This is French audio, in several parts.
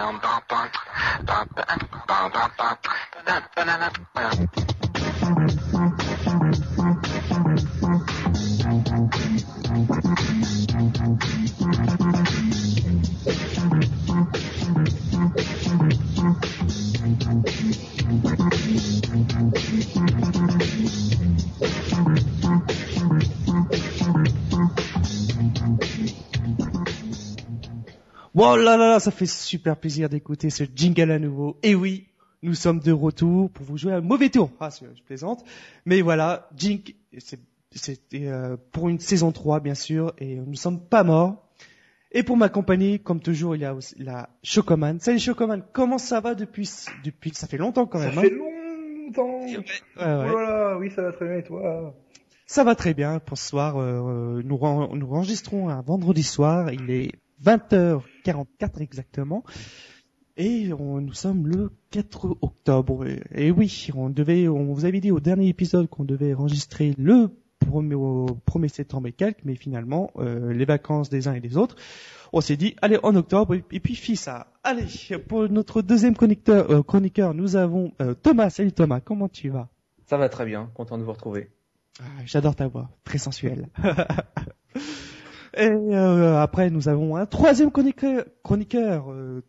Oh là là là, ça fait super plaisir d'écouter ce jingle à nouveau. Et oui, nous sommes de retour pour vous jouer un mauvais tour. Ah, je plaisante. Mais voilà, Jink, c'était euh, pour une saison 3, bien sûr, et nous sommes pas morts. Et pour m'accompagner, comme toujours, il y a aussi la Chocoman. Salut Chocoman, comment ça va depuis, depuis, ça fait longtemps quand même. Ça hein fait longtemps. Ouais, ouais. Voilà, oui, ça va très bien et toi? Ça va très bien pour ce soir. Euh, nous, nous enregistrons un vendredi soir. Il est 20h44 exactement. Et on, nous sommes le 4 octobre. Et, oui, on devait, on vous avait dit au dernier épisode qu'on devait enregistrer le 1er, septembre et quelques, mais finalement, euh, les vacances des uns et des autres, on s'est dit, allez, en octobre, et, puis fit ça. Allez, pour notre deuxième chroniqueur, euh, chroniqueur nous avons euh, Thomas. Salut Thomas, comment tu vas? Ça va très bien, content de vous retrouver. Ah, j'adore ta voix, très sensuelle. Et euh, après, nous avons un troisième chroniqueur, chroniqueur euh,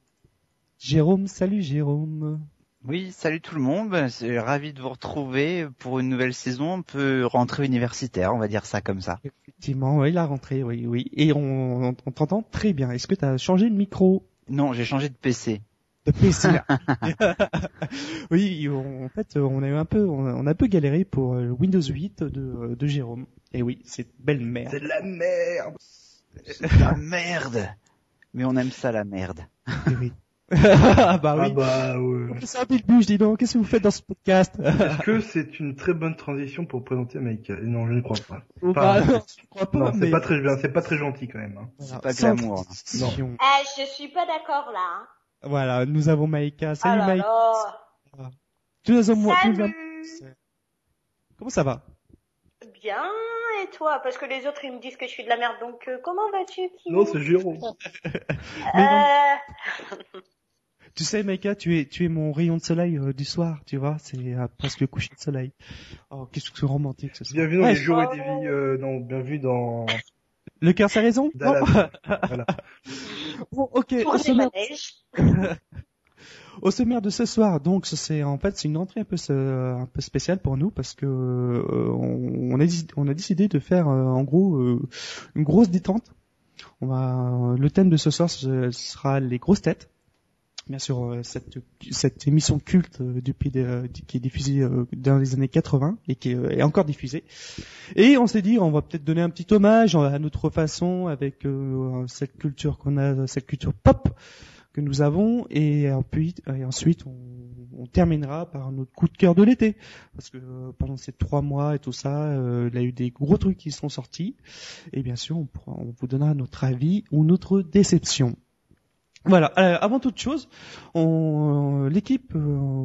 Jérôme. Salut Jérôme. Oui, salut tout le monde. Ben, c'est ravi de vous retrouver pour une nouvelle saison. On peut rentrer universitaire, on va dire ça comme ça. Effectivement, oui, la rentrée, oui, oui. Et on, on t'entend très bien. Est-ce que tu as changé de micro? Non, j'ai changé de PC. De PC. oui, en fait, on a eu un peu, on a un peu galéré pour Windows 8 de, de Jérôme. Et oui, c'est belle merde. C'est de la merde. C'est de la merde. Mais on aime ça la merde. oui. ah bah oui. Ah bah ouais. C'est un je dis donc. Qu'est-ce que vous faites dans ce podcast Est-ce que c'est une très bonne transition pour présenter Maïka Non, je ne crois pas. Oh, bah, non, je crois pas. Non, c'est pas très bien, c'est pas très gentil quand même. Hein. C'est pas glamour. Non. Eh, je suis pas d'accord là. Hein. Voilà, nous avons Maïka. Salut oh Maïka. Là. Tu nous as moi. Salut. Comment ça va? Bien, et toi? Parce que les autres ils me disent que je suis de la merde, donc euh, comment vas-tu Non, c'est Jérôme. euh... Tu sais, Maïka, tu es, tu es mon rayon de soleil euh, du soir, tu vois, c'est euh, presque le coucher de soleil. Oh, qu'est-ce que c'est romantique ce soir. Bienvenue dans les jours et des vies, euh, non, bienvenue dans... Le cœur, sa raison Dallas. voilà. Bon, ok. Pour Au sommaire, manèges. au sommaire de ce soir, donc c'est en fait c'est une entrée un peu un peu spéciale pour nous parce que euh, on, a décidé, on a décidé de faire euh, en gros euh, une grosse détente. On va le thème de ce soir ce sera les grosses têtes. Bien sûr, euh, cette, cette émission culte euh, depuis de- qui est diffusée euh, dans les années 80 et qui est, encore diffusée. Et on s'est dit, on va peut-être donner un petit hommage à notre façon avec cette culture qu'on a, cette culture pop que nous avons, et ensuite, ensuite on, on terminera par notre coup de cœur de l'été, parce que pendant ces trois mois et tout ça, euh, il y a eu des gros trucs qui sont sortis, et bien sûr, on, pourra, on vous donnera notre avis ou notre déception. Voilà. euh, avant toute chose, on, euh, l'équipe euh,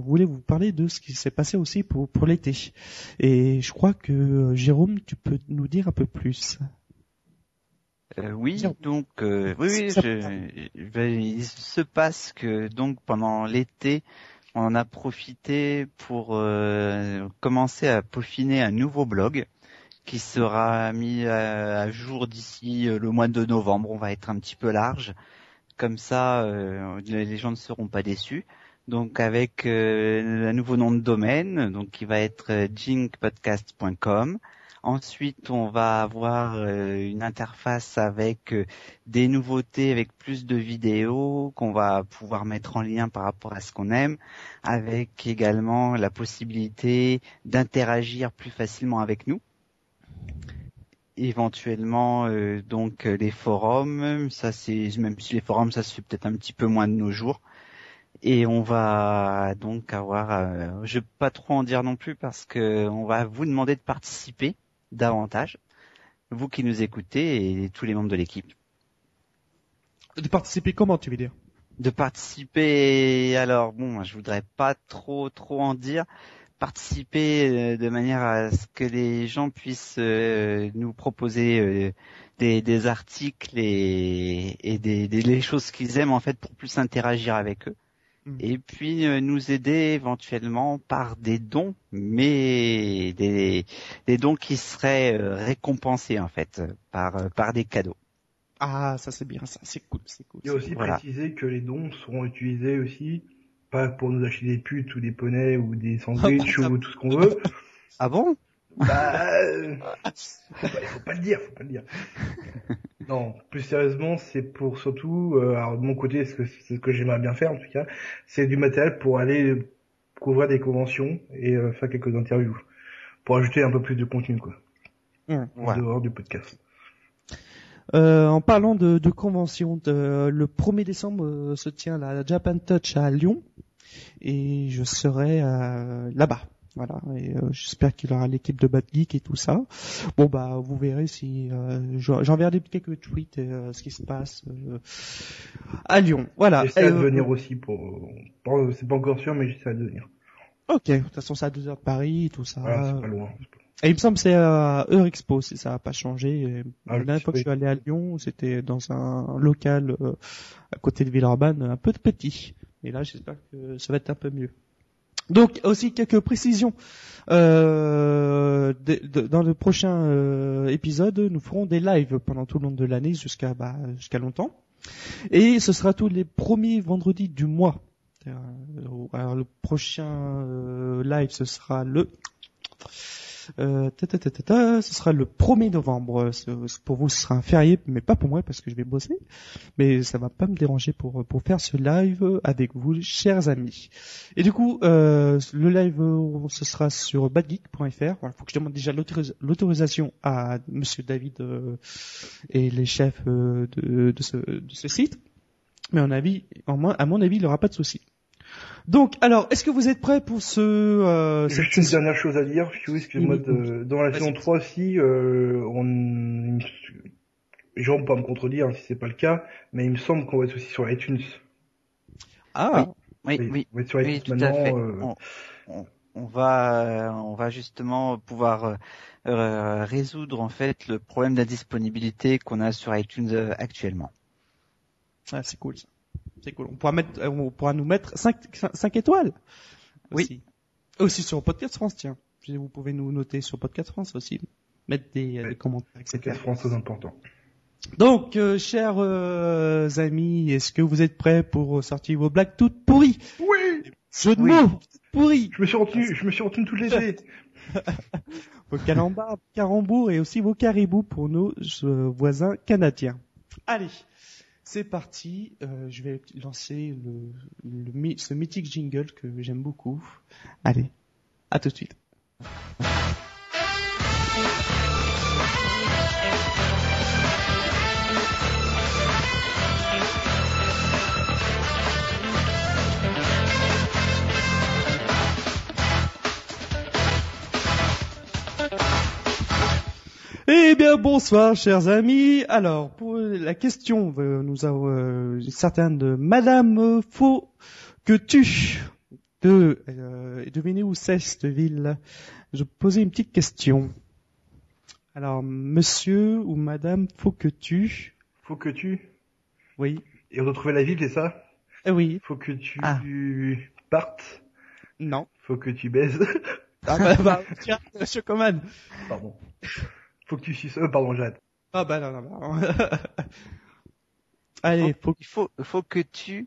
voulait vous parler de ce qui s'est passé aussi pour, pour l'été. Et je crois que euh, Jérôme, tu peux nous dire un peu plus. Euh, oui, donc euh, oui, oui, je, ben, il se passe que donc pendant l'été, on en a profité pour euh, commencer à peaufiner un nouveau blog qui sera mis à, à jour d'ici le mois de novembre. On va être un petit peu large, comme ça, euh, les gens ne seront pas déçus. Donc avec euh, un nouveau nom de domaine, donc qui va être euh, jinkpodcast.com. Ensuite, on va avoir euh, une interface avec euh, des nouveautés, avec plus de vidéos qu'on va pouvoir mettre en lien par rapport à ce qu'on aime, avec également la possibilité d'interagir plus facilement avec nous. Éventuellement, euh, donc euh, les forums, ça c'est même si les forums ça se fait peut-être un petit peu moins de nos jours. Et on va donc avoir, euh, je vais pas trop en dire non plus parce que on va vous demander de participer davantage, vous qui nous écoutez et tous les membres de l'équipe. De participer comment, tu veux dire? De participer, alors bon, je voudrais pas trop trop en dire participer euh, de manière à ce que les gens puissent euh, nous proposer euh, des, des articles et, et des, des les choses qu'ils aiment en fait pour plus interagir avec eux. Mhm. Et puis euh, nous aider éventuellement par des dons, mais des, des dons qui seraient euh, récompensés en fait par euh, par des cadeaux. Ah, ça c'est bien, ça, c'est cool, c'est cool. Il y a aussi Voilà. précisé que les dons seront utilisés aussi, pas pour nous acheter des putes ou des poneys ou des sandwichs Ah, ou tout ce qu'on veut. Ah bon? Bah, euh, faut pas, faut pas le dire, faut pas le dire. Non, plus sérieusement, c'est pour surtout, euh, alors de mon côté, ce que c'est ce que j'aimerais bien faire en tout cas, c'est du matériel pour aller couvrir des conventions et euh, faire quelques interviews, pour ajouter un peu plus de contenu quoi, Mmh. en dehors du podcast. Euh, en parlant de, de convention, de- le 1er décembre se tient la Japan Touch à Lyon et je serai euh, là-bas. Voilà, et euh, j'espère qu'il aura l'équipe de Bad Geek et tout ça. Bon bah vous verrez si euh, j'en- j'enverrai quelques tweets et euh, ce qui se passe euh, à Lyon. Voilà. J'essaie de venir aussi pour, pour- c'est pas encore sûr, mais j'essaie de venir. Ok, de toute façon c'est à 2 heures de Paris et tout ça. Voilà, c'est pas loin. Et il me semble que c'est à Eurexpo, si ça n'a pas changé. Ah, la dernière fois que je suis allé à Lyon, c'était dans un local à côté de Villeurbanne, un peu de petit. Et là, j'espère que ça va être un peu mieux. Donc aussi quelques précisions. Euh, dans le prochain euh, épisode, nous ferons des lives pendant tout le long de l'année jusqu'à bah, jusqu'à longtemps. Et ce sera tous les premiers vendredis du mois. Euh, Alors le prochain euh, live, ce sera le euh, ta, ta, ta, ce sera le 1er novembre. Pour vous, ce sera un férié, mais pas pour moi parce que je vais bosser. Mais ça va pas me déranger pour faire ce live avec vous, chers amis. Et du coup, euh, le live, ce sera sur badgeek.fr. Voilà, faut que je demande déjà l'autoris- l'autorisation à Monsieur David euh, et les chefs euh, de, ce, site. Mais à mon avis, à mon avis, il n'y aura pas de souci. Donc, alors, est-ce que vous êtes prêts pour ce euh, cette Juste une dernière chose à dire, Fiou, excuse-moi, Oui, de- dans la saison 3 aussi, euh, on, Jean peut pas me contredire si c'est pas le cas, mais il me semble qu'on va être aussi sur iTunes. Ah, Oui, oui. On va être sur Oui, iTunes tout à maintenant. fait. euh, On, on- on va, on va justement pouvoir euh, euh, résoudre en fait le problème d'indisponibilité qu'on a sur iTunes actuellement. Ah, c'est cool ça. C'est cool. On pourra mettre, euh, on pourra nous mettre 5, étoiles. Oui. Aussi. Aussi sur Podcast France, tiens. Vous pouvez nous noter sur Podcast France aussi. Mettre des, euh, Ouais. des commentaires, c'est etc. très français important. Donc, euh, chers euh, amis, est-ce que vous êtes prêts pour sortir vos blagues toutes pourries? Oui! Jeu de Oui. mots pourris Je me suis retenu, je me suis retenu tout léger. Vos calambars, carambours et aussi vos caribous pour nos euh, voisins canadiens. Allez, c'est parti. Euh, je vais lancer ce mythique jingle que j'aime beaucoup. Allez, à tout de suite. Eh bien, bonsoir, chers amis. Alors, pour la question, euh, nous avons euh, certaines de Madame Faux que tu de euh, devinez où c'est cette ville. Je poser une petite question. Alors, Monsieur ou Madame Faux que tu, Faut que tu, oui, et retrouver la ville, c'est ça? eh oui, Faut que tu Ah. partes. non. Faut que tu baises. Ah bah, bah tiens, Monsieur Coman. pardon. Faut que tu suces, euh, pardon, j'arrête. Ah bah non, non, non. Allez, faut, Il faut, faut que tu,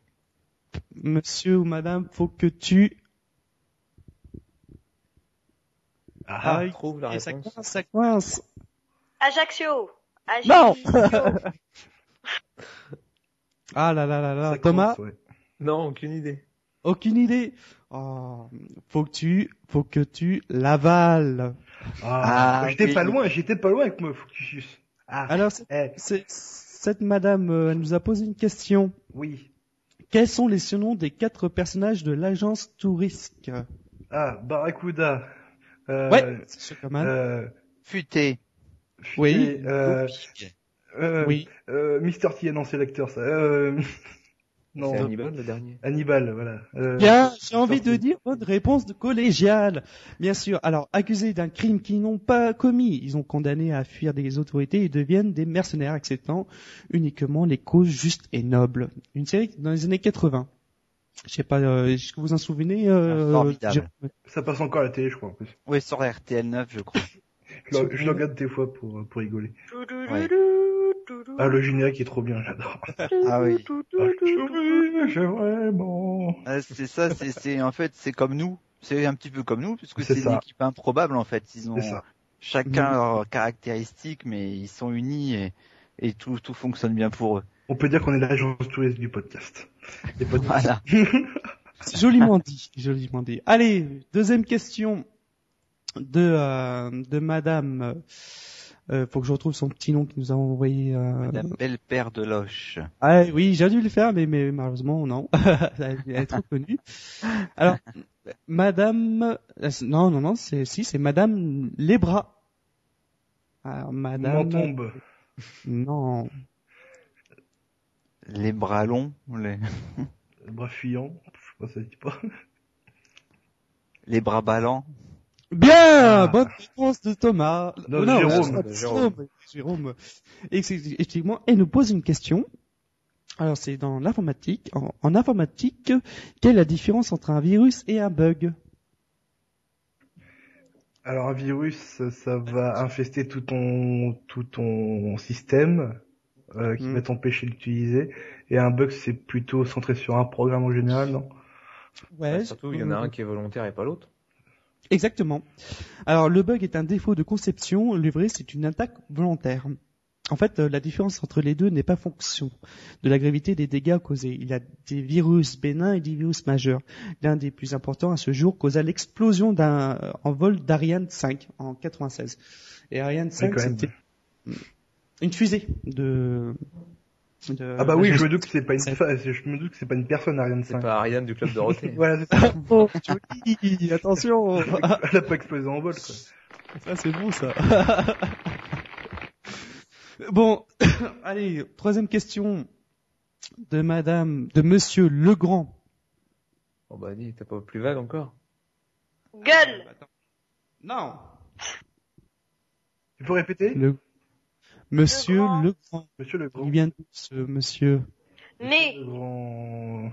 Monsieur ou Madame, faut que tu Ah, Aïe. trouve la Et ça réponse. coince, ça coince. Ajaccio. Non. Ajaccio. Ah là là là là. ça Thomas, ouais. Non, aucune idée. aucune idée. Oh, faut que tu, faut que tu l'avales. Ah, Ah, j'étais pas loin, j'étais pas loin avec tu suces. Ah, Alors, eh, cette madame euh, elle nous a posé une question. oui. Quels sont les surnoms des quatre personnages de l'agence Tourisque Ah, Barracuda. Euh, Ouais, c'est sûr, Coman. Euh, futé, Oui. euh, euh, oui. euh, Mister T, non, c'est l'acteur, ça. Euh, Non, C'est Hannibal le dernier. Hannibal, voilà. Euh, Bien, j'ai envie de dire bonne réponse de collégiale. Bien sûr. Alors, accusés d'un crime qu'ils n'ont pas commis, ils ont condamné à fuir des autorités et deviennent des mercenaires acceptant uniquement les causes justes et nobles. Une série dans les années 80. Je sais pas, euh, est-ce que vous en souvenez euh, Ah, formidable. Ça passe encore à la télé, je crois, en plus. Oui, sur RTL 9, je crois. Je le, je le regarde des fois pour, pour rigoler. Ouais. Ah, le générique est trop bien, j'adore. Ah oui. Ah, vraiment. Ah, c'est ça, c'est, c'est, en fait, c'est comme nous. C'est un petit peu comme nous, puisque C'est une équipe improbable, en fait. Ils ont chacun leurs caractéristiques, mais ils sont unis et, et tout, tout fonctionne bien pour eux. On peut dire qu'on est l'agence touriste du podcast. Podcasts. Voilà. Joliment dit, joliment dit. Allez, deuxième question de euh, de Madame. Euh, faut que je retrouve son petit nom que nous avons envoyé. Euh... La belle paire de loches. Ah oui, j'ai dû le faire, mais, mais malheureusement non. Elle est trop connue. Alors, Madame, euh, non non non, c'est si c'est Madame Lebras. Alors M'en Madame, tombe. non, Les bras longs, les, Bras fuyant. Je sais pas, ça dit pas. les bras ballants. Bien, Ah. bonne réponse de Thomas. Non, Oh Jérôme, de Jérôme. Jérôme. Effectivement, elle nous pose une question. Alors, c'est dans l'informatique. En, en informatique, quelle est la différence entre un virus et un bug Alors un virus, ça va infester tout ton tout ton système euh, qui Mm. va t'empêcher d'utiliser. Et un bug, c'est plutôt centré sur un programme en général, non? Ouais. Surtout, il y en a un qui est volontaire et pas l'autre. Exactement. Alors, le bug est un défaut de conception. Le virus, c'est une attaque volontaire. En fait, euh, la différence entre les deux n'est pas fonction de la gravité des dégâts causés. Il y a des virus bénins et des virus majeurs. L'un des plus importants à ce jour causa l'explosion d'un euh, en vol d'Ariane 5 en 96. Et Ariane 5, quand même. c'était une fusée de, de Ah bah oui, je me doute que c'est pas une C'est- fa- je me doute que c'est pas une personne Ariane C'est 5. pas Ariane du club Dorothée. Voilà, c'est ça. Oh, joli, attention. Elle a pas explosé en vol, quoi. Ça, c'est bon, ça. bon, allez, troisième question de madame, de monsieur Legrand. Oh bah dis, t'as pas plus vague encore Gueule Non. Tu peux répéter? Le... Monsieur Legrand. Legrand. Monsieur le Il grand. vient de ce monsieur. Né Le grand...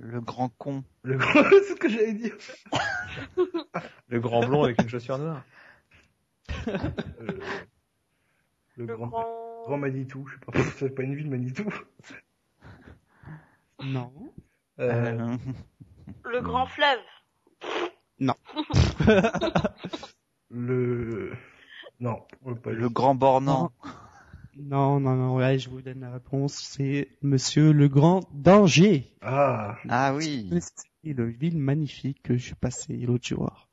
Le grand con. Le grand... c'est ce que j'allais dire. Le grand blond avec une chaussure noire. Euh, Le Le grand... grand... Grand Manitou, je sais pas, c'est pas une ville Manitou. Non. Euh, Euh, Le grand fleuve le... Non, le grand bornant. Non, non, non, ouais, je vous donne la réponse. C'est monsieur le grand danger. Ah, Ah oui. C'est une ville magnifique que je suis passé l'autre jour.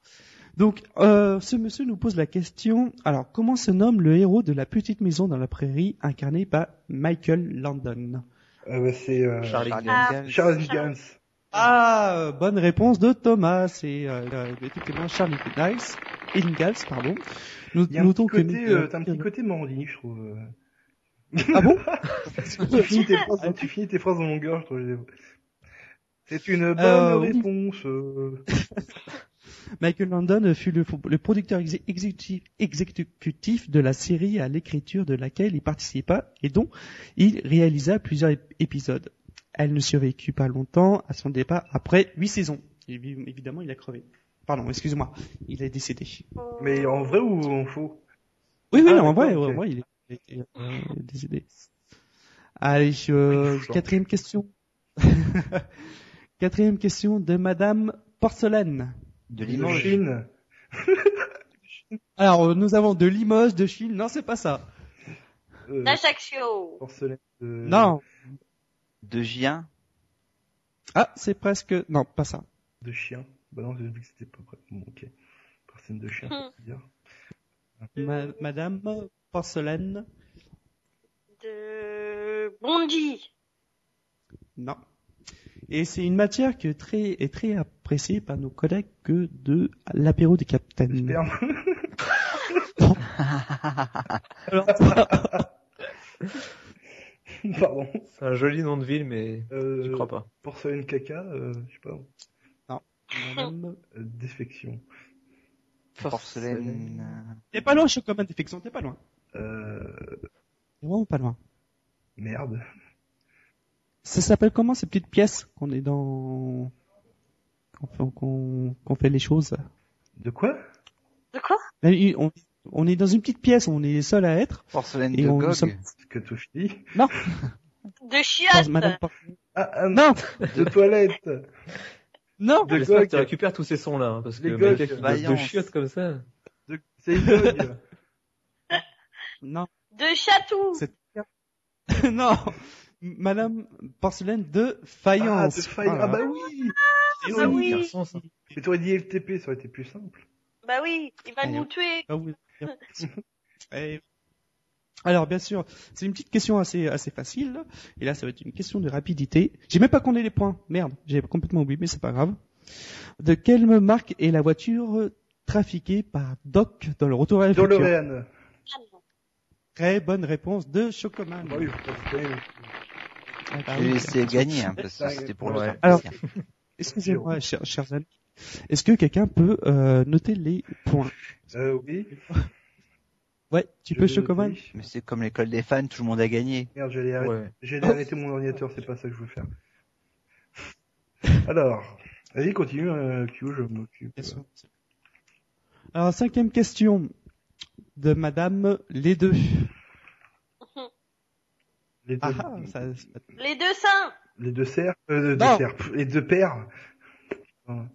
Donc, euh, ce monsieur nous pose la question. Alors, comment se nomme le héros de la petite maison dans la prairie, incarné par Michael Landon? Ah bah c'est euh, Charlie. Gans. Charles Gans. Ah, euh, bonne réponse de Thomas. C'est euh, euh, effectivement Charlie Nice, Ingalls, pardon. Nous Il y a un notons petit que côté, euh, t'as un petit côté Morandini, je trouve. euh. Ah bon tu, finis tes phrases, tu finis tes phrases en longueur, je trouve. C'est une bonne Euh, réponse. euh. Michael Landon fut le, le producteur exé- exécutif, exécutif de la série à l'écriture de laquelle il participa et dont il réalisa plusieurs ép- épisodes. Elle ne survécut pas longtemps à son départ après huit saisons. Évi- Évidemment, il a crevé. Pardon, excuse-moi, il est décédé. Mais en vrai ou en faux? Oui, oui, Ah, en vrai, en vrai, il est, il est, euh, décédé. Allez, euh, quatrième question. quatrième question de Madame Porcelaine. De De Limoges. Chine. Alors, euh, nous avons de Limoges, de Chine. Non, c'est pas ça. Euh, D'Ajaccio porcelaine de... Non. De Gien. Ah, c'est presque... Non, pas ça. De chien. Bah non, j'ai vu que c'était pas prêt. Bon, ok. Porcelaine de chien, Hmm. c'est. Ma- Madame Porcelaine. De Bondy Non. Et c'est une matière que très, est très appréciée par nos collègues que de l'apéro des capitaines. Sperme. Alors, Pardon. C'est un joli nom de ville, mais Euh, j'y crois pas. Porcelaine caca, euh, je sais pas. Euh, défection. Porcelaine. T'es pas loin, Chocoman Défection, t'es pas loin. Euh, T'es vraiment pas loin? merde. Ça s'appelle comment ces petites pièces qu'on est dans... qu'on fait, qu'on- qu'on fait les choses? De quoi? De quoi? Il- on, on est dans une petite pièce, on est seul à être. Porcelaine Et de on- Gog. sommes- Scatophilie. De chiottes Madame Por- Ah, ah, Non, de toilette. Non. De J'espère que tu récupères tous ces sons-là, hein, parce que Les mais Gog. quelqu'un qui de chiottes comme ça. De... C'est. Non, De chatou c'est non. Madame Porcelaine de Ah, faïence. de faille. Voilà. Ah bah oui. C'est bah oui. garçon, ça. Mais t'aurais dit LTP, ça aurait été plus simple. Bah oui, il va Allez, nous tuer Ah oui. Eh, Alors bien sûr, c'est une petite question assez assez facile. Et là, ça va être une question de rapidité. J'ai même pas compté les points. Merde, j'ai complètement oublié, mais c'est pas grave. De quelle marque est la voiture trafiquée par Doc dans le Retour à la Dans future Lorraine. Très bonne réponse de Chocoman. Bah oui. Ah, bah oui. gagner, hein, parce que c'était pour le Ouais. faire Alors-. Excusez-moi, chers, chers amis. Est-ce que quelqu'un peut euh, noter les points? Euh, oui. Ouais, tu Je peux Chocoman. Mais c'est comme l'école des fans, tout le monde a gagné. Merde, j'allais arrêter. Ouais. J'allais arrêter mon ordinateur, c'est pas ça que je veux faire. Alors, vas-y, continue, euh, Q, je m'occupe. Alors, cinquième question de Madame les deux. Les deux, Ah, ah, ça, Les deux seins les deux cerfs, euh, deux Non. cerfs, les deux paires.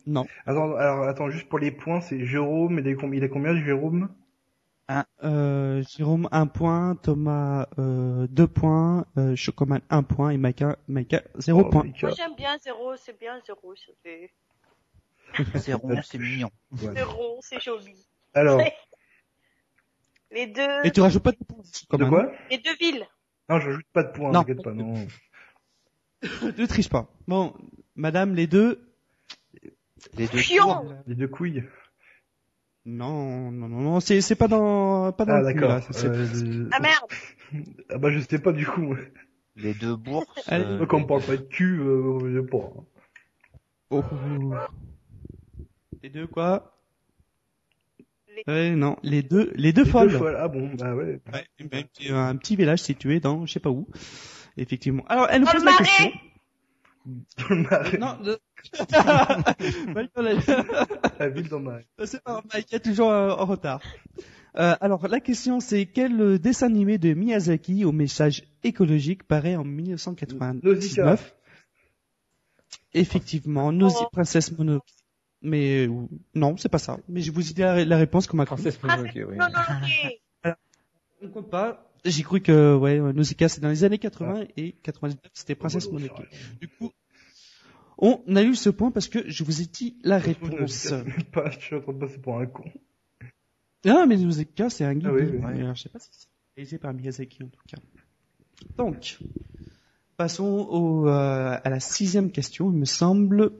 non. Attends, alors, attends, juste pour les points, c'est Jérôme, il a, com- il a combien, Jérôme? Euh, Jérôme, un point. Thomas, euh, deux points. Euh, Chocoman, un point. Et Maïka, Maïka, zéro Oh, point. Moi j'aime bien zéro, c'est bien zéro, ça fait... C'est rond, c'est mignon. Voilà. C'est joli. Alors, Les deux... Et tu rajoutes pas de points. de Chocoman. quoi? Les deux villes. Non, j'ajoute pas de points, Non. t'inquiète pas, non. Ne triche pas. Bon, Madame les deux. Les deux tours. Les deux couilles. Non, non, non, non. C'est, c'est pas dans, pas dans Ah, le cul, d'accord. là. C'est- c'est- Euh, le- Ah merde Ah bah, je sais pas, du coup. Les deux bourses. Allez. euh, quand on parle pas de cul, euh, je sais pas. Oh. Les deux quoi? Les- Ouais, non, les deux, les deux Les folles. deux folles. Ah bon, bah ouais. Ouais, un petit- un petit village situé dans, je sais pas où. Effectivement. Alors, elle nous pose le la marais question. Dans le marais. Non, de... Ouais, dans la- ville dans marais. c'est pas Mike, est toujours euh, en retard. Euh, alors, la question c'est quel euh, dessin animé de Miyazaki au message écologique paraît en 1999 Effectivement, Nosy Oh. Princesse Mononoke. Mais euh, non, c'est pas ça. Mais je vous ai dit la, la réponse comme un con. Princesse Mononoke, oui. Non, non, ok. On compte pas. J'ai cru que ouais, Nausicaa c'est dans les années 80 et 99 c'était Princesse Oh, Mononoke. Du coup, on a eu ce point parce que je vous ai dit la réponse. je sais pas, je suis en train de passer pour un con. Non, mais c'est un guide. Ah oui, oui. Ouais, alors, je sais pas si c'est réalisé par Miyazaki en tout cas. Donc, passons au, euh, à la sixième question, il me semble.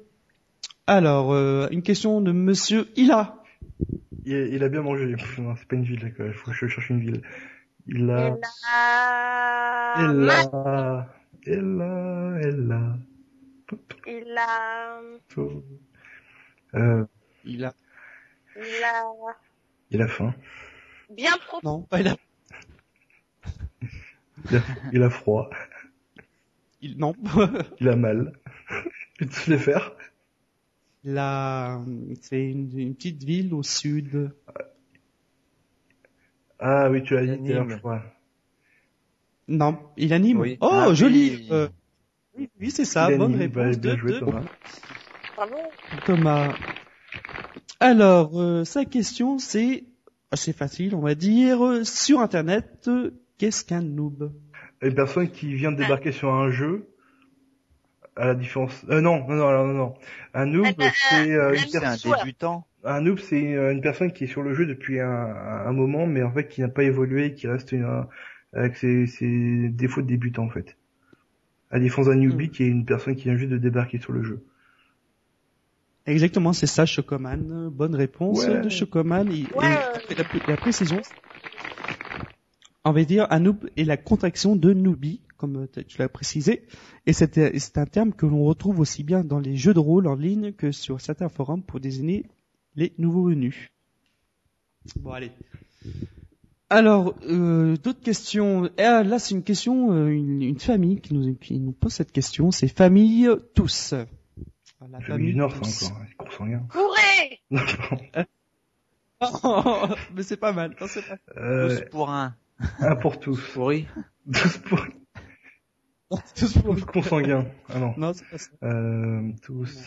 Alors, euh, une question de Monsieur Ila. Il, il a bien mangé. C'est pas une ville, d'accord. Il faut que je cherche une ville. Il a... Il a... Il a... Euh, Il a. Il a... il a faim. Bien pro... Non, pas il a. Il a, il a froid. Il, non. Il a mal. Vais tous les faire. Là, c'est une, une petite ville au sud. Ah oui, tu l'as dit je crois. Non, il anime. Oui. Oh, Ah oui. joli. Euh, oui, c'est ça. Bonne. Bah, réponse bien de, joué, de Thomas. Bravo. Thomas. Alors, euh, sa question, c'est assez facile, on va dire. Euh, Sur Internet, euh, qu'est-ce qu'un noob? Une personne qui vient de débarquer sur un jeu, à la différence... Euh, non, non, non, non, non. Un noob, Euh, c'est euh, une C'est un personne... débutant. Un noob, c'est une personne qui est sur le jeu depuis un, un moment, mais en fait qui n'a pas évolué, qui reste une, avec ses, ses défauts de débutant en fait. À la différence d'un newbie qui est une personne qui vient juste de débarquer sur le jeu. Exactement, c'est ça, Chocoman. Bonne réponse Ouais. de Chocoman. Et, Ouais. et la, la précision, on va dire, un noob est la contraction de noobie, comme tu l'as précisé, et c'est un terme que l'on retrouve aussi bien dans les jeux de rôle en ligne que sur certains forums pour désigner les nouveaux venus. Bon, allez. Alors, euh, d'autres questions. Et, ah, là, c'est une question, euh, une, une famille qui nous, qui nous pose cette question. C'est famille tous. La Famille du Nord, tous. ça encore, hein, c'est consanguin. Courez mais c'est pas mal. Non, c'est pas... Euh, Tous pour un. un pour tous. Pourri. Tous pour Tous pour- tous consanguins. Ah non. Non, c'est pas ça. Euh, tous.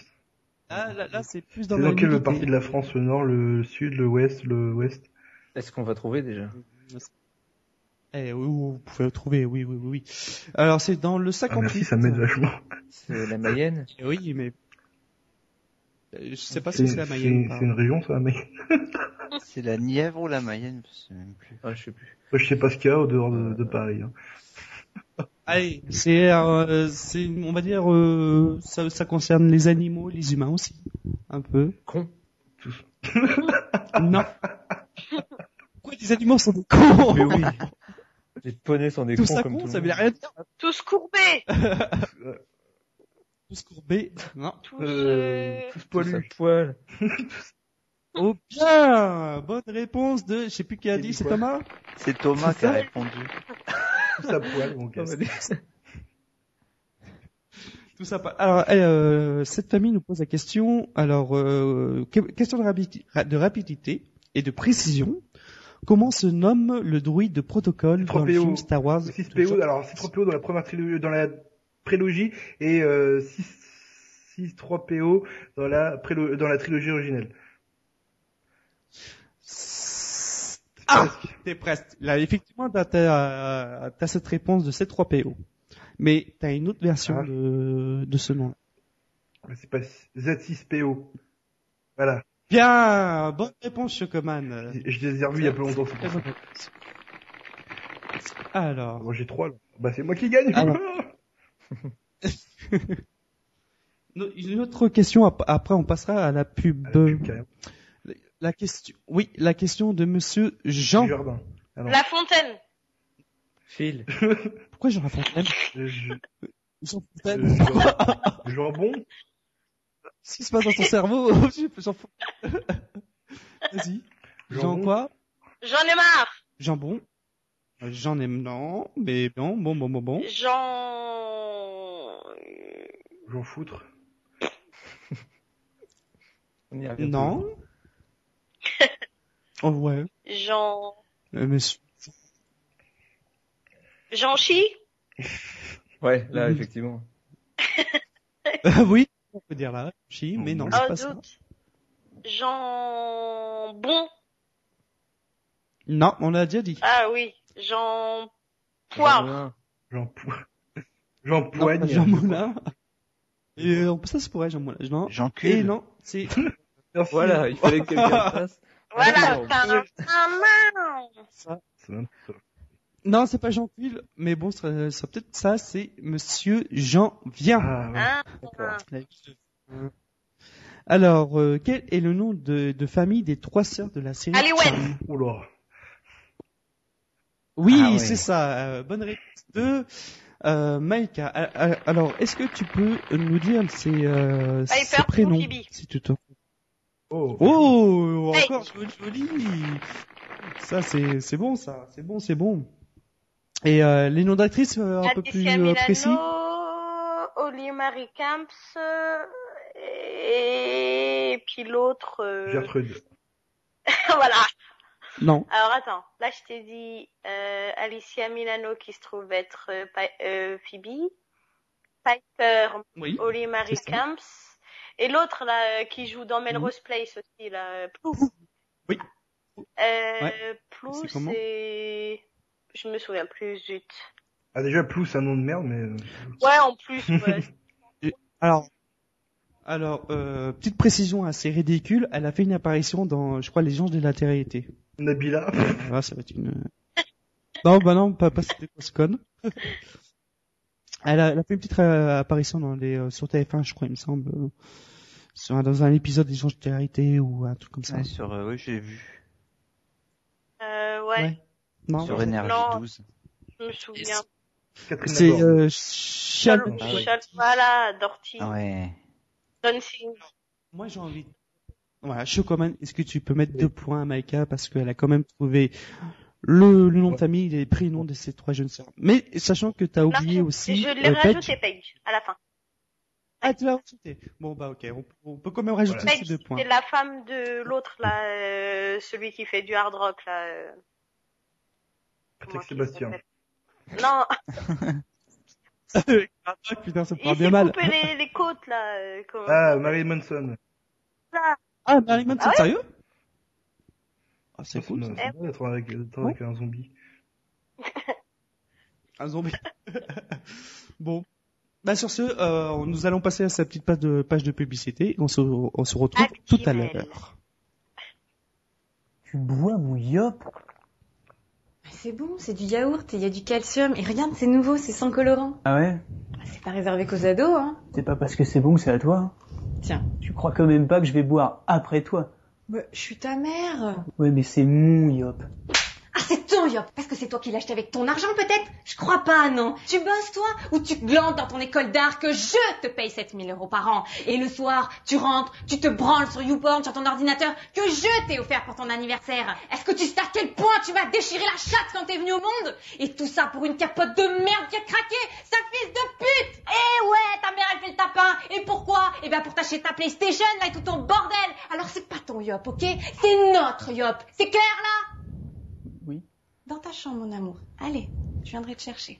Ah, là, là, c'est plus dans C'est dans quelle partie de la France Le Nord, le Sud, le Ouest, le Ouest? Est-ce qu'on va trouver déjà? Eh, oui, vous pouvez le trouver, oui, oui, oui, oui. Alors, c'est dans le Ah 58. merci, ça m'aide vachement. C'est la Mayenne? Oui, mais... Euh, Je sais pas si c'est la Mayenne c'est une région, ça, mais C'est la Nièvre ou la Mayenne, je sais même plus. Ah, je sais plus. je sais pas ce qu'il y a au dehors de, de Paris. hein. Allez, c'est, euh, c'est, on va dire, euh, ça, ça concerne les animaux, et les humains aussi, un peu. Con. Non. Pourquoi les animaux sont des cons Mais oui. Les poneys sont des Tout cons ça comme con, tout le ça veut monde. rien dire. Tous courbés Tous courbés. Non. Tous... Euh, euh, tous Tous à poilus. poil. Oh bien Bonne réponse de, je sais plus qui a dit, c'est Thomas C'est Thomas qui a ça répondu. Tous à poil, mon gars. Tout ça. pas- Alors, euh, cette famille nous pose la question. Alors, euh, que- question de, rapidi- de rapidité et de précision. Comment se nomme le druide de protocole dans le 3PO. film Star Wars 6PO, alors 6-3PO dans la première trilogie, dans la prélogie et euh, 6-3PO dans la, prélo- dans la trilogie originelle. Ah T'es presque. Là, effectivement, t'as, t'as, t'as cette réponse de C3PO. Mais t'as une autre version Ah. de, de ce nom. C'est pas Z6PO. Voilà. Bien Bonne réponse, Chocoman. Je je les ai revus il y a peu longtemps. Alors, Moi j'ai trois là. Bah c'est moi qui gagne. Alors. no- une autre question, ap- après on passera à la pub. Ah, la pub. La question, oui, la question de monsieur Jean. Jardin. Ah non. La fontaine Phil. Pourquoi Jean Lafontaine Je- je- Jean je- Fontaine Jambon. Qu'est-ce qui se passe dans ton cerveau? Je J'en fous. Vas-y. Jean quoi? J'en ai marre Jambon. Euh, J'en aime non, mais non, bon, bon, bon, bon. J'en... J'en foutre. On y revient Non. oh ouais. J'en... Euh, monsieur. J'en chie. Ouais, là, effectivement. Ah oui, on peut dire là. Chi, mais non, c'est Oh pas ça. doute J'en... Bon Non, on l'a déjà dit. Ah oui J'en... Poire Jean. J'en Non, poigne. Jean Moulin. Et euh, ça se pourrait, Jean Moulin. Non. Jean Et non, c'est. Voilà, il fallait que quelqu'un le fasse. Voilà. C'est même- non, c'est pas Jean Cuil, mais bon, ça ça peut-être ça, c'est Monsieur Jean Vien. Ah, ouais. D'accord. Alors, euh, quel est le nom de, de famille des trois sœurs de la série. Charme Oula. Oui, Ah ouais. c'est ça. euh, bonne réponse de euh, Maïka. Ah, ah, Alors, est-ce que tu peux nous dire ses, euh, ses prénoms si tu te... Oh. Oh, encore joli, joli. Ça, c'est c'est bon, ça. C'est bon, c'est bon. Et euh, les noms d'actrices euh, un peu plus euh, Milano, précis Oli Marie Camps et puis l'autre euh, Gertrude. voilà Non. alors attends là je t'ai dit euh, Alicia Milano qui se trouve être euh, euh, Phoebe Piper Oui. Oli Marie. Camps et l'autre là euh, qui joue dans Melrose Place aussi là Plouf Oui. euh, Ouais. C'est je me souviens plus zut Ah déjà Plou c'est un nom de merde mais euh, ouais en plus ouais. Alors, alors euh, petite précision assez ridicule. Elle a fait une apparition dans, je crois, Les Anges de la Terre-été. Nabila. Ah, ça va être une. Non, bah non, pas, pas c'était Coscon. Elle a, elle a fait une petite euh, apparition dans les euh, sur TF1, je crois, il me semble, euh, sur un- dans un épisode des Anges de la Terre-été ou un truc comme ça. Ouais, sur, euh, oui, j'ai vu. Euh, ouais. Ouais. Non. Sur Énergie Non. 12. Je me souviens. C'est euh, Chol- Ah ouais. Voilà, Dorty. Ouais. John Singh. Moi, j'ai envie. Voilà, Chocoman, est-ce que tu peux mettre deux points à Maïka parce qu'elle a quand même trouvé le, le nom de Ouais. famille, les prénoms de ces trois jeunes sœurs. Mais sachant que t'as oublié Non, aussi. Je l'ai euh, rajouté, Paige, à la fin. Ah, tu l'as rajouté. Bon bah ok, on, on peut quand même rajouter Voilà. ces deux points. c'est la femme de l'autre, là, euh, celui qui fait du hard rock, là. Il Sébastien. Non, Ah, putain, ça il bien mal. coupé les, les côtes, là. euh, comment- Ah, Marilyn Manson. Ah, Marilyn Manson, Ah ouais sérieux? Ah, c'est C'est cool. c'est bien d'être avec, avec un zombie. Un zombie. bon. Bah sur ce, euh, nous allons passer à sa petite page de page de publicité. On se, on se retrouve tout à l'heure. Tu bois mon yop? C'est bon, c'est du yaourt et il y a du calcium. Et regarde, c'est nouveau, c'est sans colorant. Ah ouais? C'est pas réservé qu'aux ados, hein. C'est pas parce que c'est bon que c'est à toi. hein. Tiens. Tu crois quand même pas que je vais boire après toi? Bah, je suis ta mère. Ouais, mais c'est mon yop. C'est ton yop Parce que c'est toi qui l'as avec ton argent, peut-être? Je crois pas, non. Tu bosses, toi? Ou tu glandes dans ton école d'art que je te paye 7000 euros par an? Et le soir, tu rentres, tu te branles sur YouPorn, sur ton ordinateur, que je t'ai offert pour ton anniversaire. Est-ce que tu sais à quel point tu vas déchirer la chatte quand t'es venu au monde? Et tout ça pour une capote de merde qui a craqué Sa fils de pute! Eh ouais, ta mère, elle fait le tapin. Et pourquoi? Eh ben pour t'acheter ta PlayStation, là, et tout ton bordel. Alors c'est pas ton yop, ok? C'est notre yop. C'est clair, là? Dans ta chambre, mon amour. Allez, je viendrai te chercher.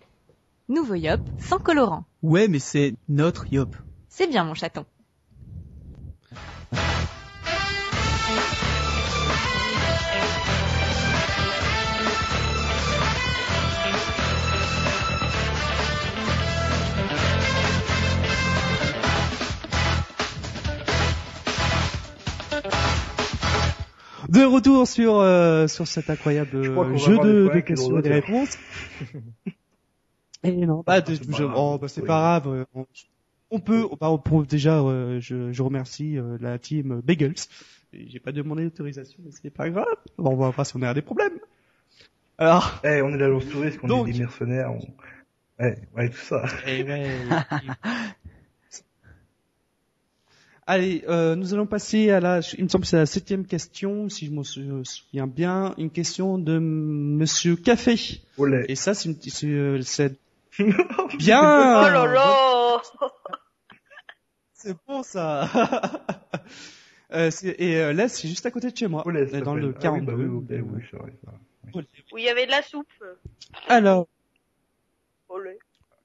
Nouveau Yop, sans colorant. Ouais, mais c'est notre yop. C'est bien, mon chaton. De retour sur euh, sur cet incroyable Je jeu des de, questions et de droits d'auteur. réponses. Et non, bah, de- c'est pas je- grave. oh, bah, c'est Oui. pas grave. euh, On, on peut, bah, on peut déjà, euh, je, je remercie euh, la team Bagels. J'ai pas demandé l'autorisation, mais c'est pas grave. Bon, on va voir si on a des problèmes. Alors, Eh, on est l'agence touriste, on Donc. est des mercenaires, on... Ouais, ouais, tout ça. Eh ouais. Allez, euh, nous allons passer à la, il me semble que c'est la septième question, si je me sou- souviens bien, une question de Monsieur Café. Olé. Et ça, c'est une, c'est, euh, c'est bien. Oh là là C'est bon ça. Euh, et euh, là, c'est juste à côté de chez moi, Olé, ça dans le s'appelle. Ah oui, 42. bah oui, oui, vrai, ça. Où il y avait de la soupe. Alors, le.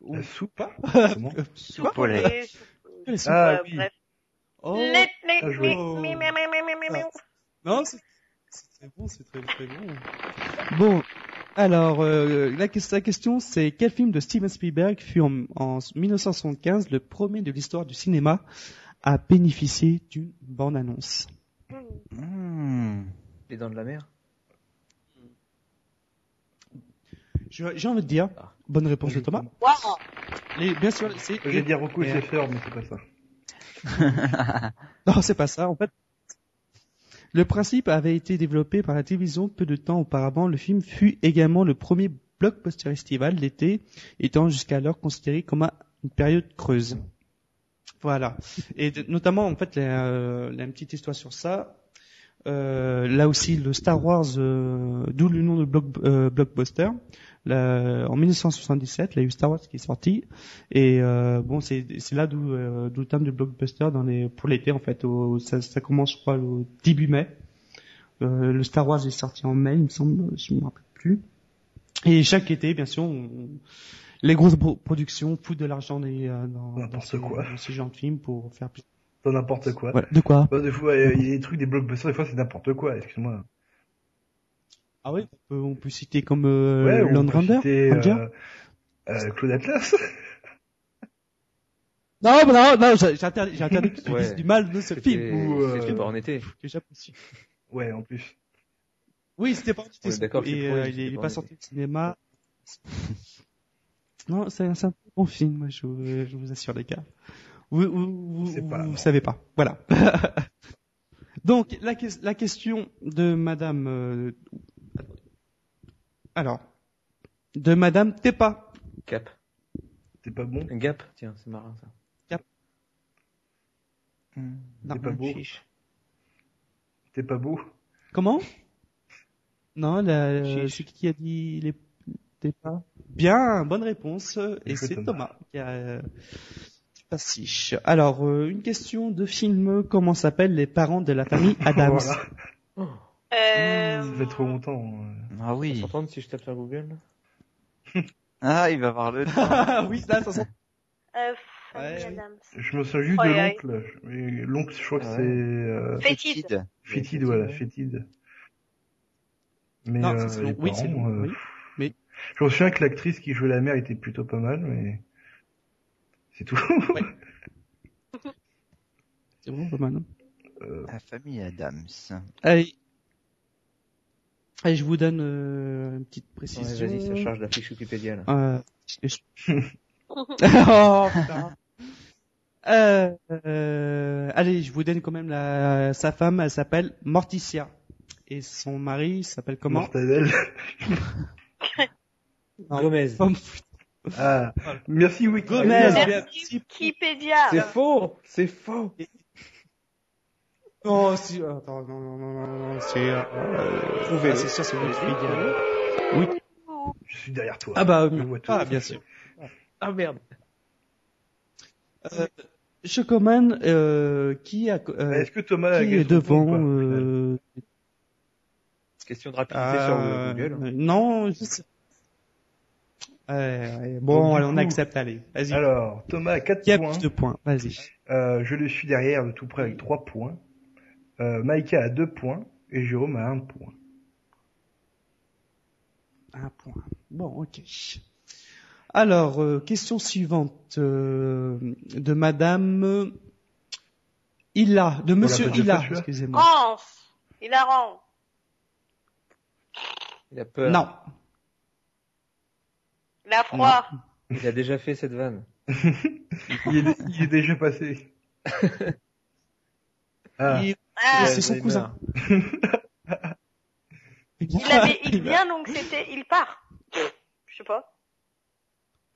La soupe Comment Soupe au lait. Et soupe. soupe Ah, Ouais, oui. bref. Oh. Ah. Non, c'est c'est très bon, c'est très très bon. Bon, alors euh, la, la question c'est quel film de Steven Spielberg fut en, en 1975 le premier de l'histoire du cinéma à bénéficier d'une bande-annonce? Hmm. Les dents de la mer Je- J'ai envie de dire, bonne réponse de Thomas. Waouh. Les, bien sûr, c'est J'ai dit Roku Et- et faire, mais c'est pas ça. Non, c'est pas ça. En fait, le principe avait été développé par la télévision peu de temps auparavant. Le film fut également le premier blockbuster estival l'été, étant jusqu'alors considéré comme un- une période creuse. Voilà. Et notamment, en fait, la, la petite histoire sur ça. Euh, là aussi, le Star Wars, euh, d'où le nom de euh, blockbuster. En 1977, il y a eu Star Wars qui est sorti. Et euh, bon, c'est c'est là d'où euh, d'où le terme de blockbuster dans les pour l'été en fait. Au, ça, ça commence, je crois, au début mai. Euh, le Star Wars est sorti en mai, il me semble, je me rappelle plus. Et chaque été, bien sûr, on- les grosses pro- productions foutent de l'argent dans, dans, ces, quoi. dans ces genres de films pour faire plus. Dans n'importe quoi. Voilà. De quoi? Bah, des fois, il y a des trucs, des blockbusters, des fois, c'est n'importe quoi, excuse-moi. Ah oui, on peut, on peut citer comme euh, ouais, citer, Ranger euh, euh, Claude Atlas. Non, mais non, non, j'ai interdit, interdit que tu Ouais. dises du mal de ce film ou, euh, c'était pas en été. que j'apprécie. ouais, en plus. Oui, c'était pas On est d'accord et euh, il est, pas pas en sorti au cinéma. non, c'est un, bon film, moi, je, vous- je vous assure les gars. Vous, vous, vous, pas, vous savez pas. Voilà. Donc la, la question de Madame. euh, alors, de Madame Tepa. Cap. pas bon? Gap, tiens, c'est marrant ça. Hmm. Non. T'es pas beau. Chiche. T'es pas beau? Comment? Non, la- c'est qui qui a dit les t'es pas Bien, bonne réponse. Et c'est Thomas. Thomas qui a euh, passe chiche. Alors, euh, une question de film. Comment s'appellent les parents de la famille Adams? Voilà. Oh, Euh, Ça fait trop longtemps. euh. Ah oui. s'entend si je tape sur Google là Ah, il va voir le. Ah oui, ça, ça sent. euh, Ouais. Je me souviens juste Ouais, de l'oncle. L'oncle, je crois que Ah c'est euh, Fétide. Fétide. Voilà, Fétide. Mais Non, euh, les long. Oui, c'est parents, euh, oui. Mais- Je me souviens que l'actrice qui jouait la mère était plutôt pas mal, mais c'est tout. C'est bon, pas mal. hein Euh, La famille Adams. Allez. Allez, je vous donne euh, une petite Ouais, précision. Vas-y, ça charge la fiche Wikipédia là. Euh, oh, putain. Euh, euh, allez, je vous donne quand même la, sa femme, elle s'appelle Morticia. Et son mari s'appelle comment Mortadelle. Non. Gomez. Oh, putain. Ah, merci Wikipédia. Gomez. Merci Merci. Wikipédia. C'est faux C'est faux Non, si, attends, non, non, non, non, non, c'est, euh, Trouvez-le. ah, c'est sûr, c'est Wikipédia. Je suis derrière toi. Ah bah, ah, bien sûr. Ah merde Euh, Chocoman, euh, qui a, euh, Est-ce que Thomas a qui est devant, euh, Question de rapidité Euh, sur Google. Non, je sais. Ouais. Bon, allez, on accepte, allez. Vas-y. Alors, Thomas a 4 Qui a points. plus de points Vas-y. Euh, je le suis derrière de tout près avec 3 points. Euh, Maïka a 2 points et Jérôme a 1 point. Un point. Bon, ok. Alors, euh, question suivante euh, de Madame Illa, de Monsieur Illa, excusez-moi. France. Hilarant. Il a peur. Non, La froid. Il a déjà fait cette vanne. Il est, il est déjà passé. Ah, il- Ah, c'est son cousin. il avait, il vient donc c'était, il part. Je sais pas.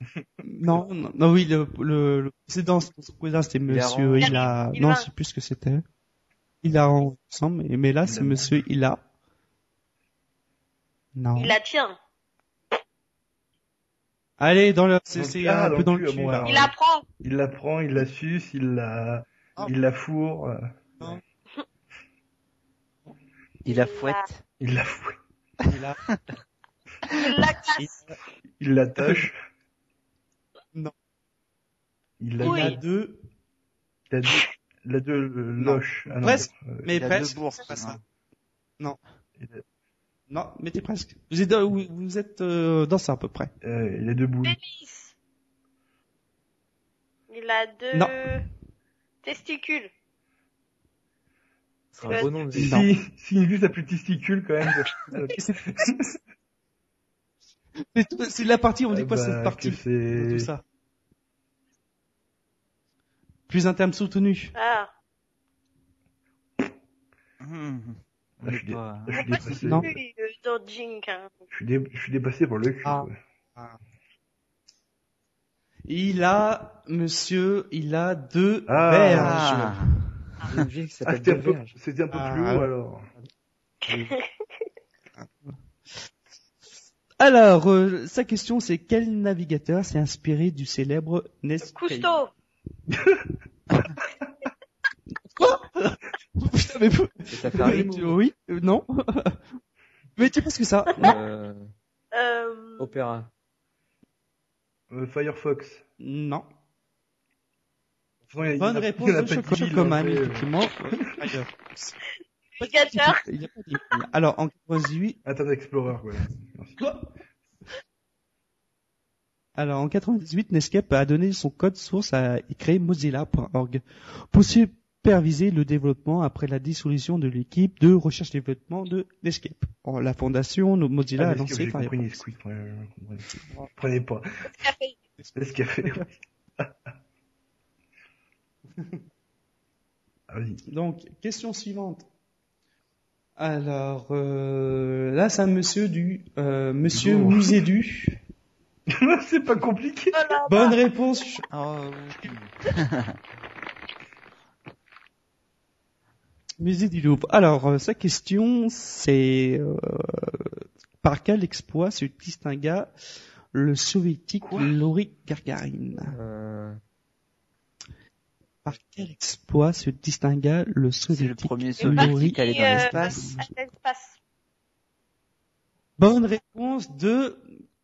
Non, non, non, oui, le, le, le précédent, son cousin, c'était Monsieur Il a- Illa. il Non, je sais plus ce que c'était. Illa ensemble, mais, mais là, c'est. Monsieur Illa. Non. Il la tient. Allez, dans le, c'est, ah, un peu dans le cul, bon, là. alors, Il la prend. il la prend, il la suce, il la, il la fourre, euh, Il la fouette. il la fouille, Illa. Il la casse. il l'attache. Non. Il la, Oui. Il a deux, il a deux, il a deux euh, Non. loches. Ah non, Presque. euh, mais Il a presque. deux bourses. pas ça. il a- Non, mais t'es presque. Vous êtes, dans- vous, vous êtes euh, dans ça à peu près. euh, il a deux boules. Pénis. Il a deux Non. testicules. C'est un beau nom de Si, si, si une vue a plus de testicules quand même. C'est c'est c'est la partie, on dit Ah quoi bah, cette partie que de tout c'est, ça Plus un terme soutenu. Ah. Ah, je suis pas- je dépassé. Non. hein. Je suis, dé- je suis dépassé par le cul. Ah. ouais. Il a, monsieur, il a deux Ah. berges. Ah. Une ville qui Ah, s'appelle un peu, Belverge. c'était un peu Ah, plus haut alors. alors. Euh, sa question c'est quel navigateur s'est inspiré du célèbre Nescape Cousteau. Quoi? Putain, mais Safari tu- Oui, euh, non. mais tu penses que ça? Euh, Euh, Opéra. Euh, Firefox. Non. Y Bonne réponse de pas Choco dix mille, Chocoman, après, euh. effectivement. Alors, en 98, Internet Explorer, voilà. Alors, en 98, Netscape a donné son code source à et créé Mozilla.org pour superviser le développement après la dissolution de l'équipe de recherche-développement de Netscape. La fondation Mozilla Ah, a lancé Firefox. Ouais, ouais, ouais, comprenais pas. Café. Nescafé, ouais. Donc, question suivante. Alors, euh, là, c'est un monsieur du, euh, monsieur Lourd. Musée du. c'est pas compliqué. Bonne réponse. Oh, Musée du Louvre. Alors, euh, sa question, c'est euh, par quel exploit se distingua le soviétique Yuri Gagarin? Euh, Par quel exploit se distingua le c'est le soviétique premier soviétique à aller dans Euh, l'espace. Bonne réponse de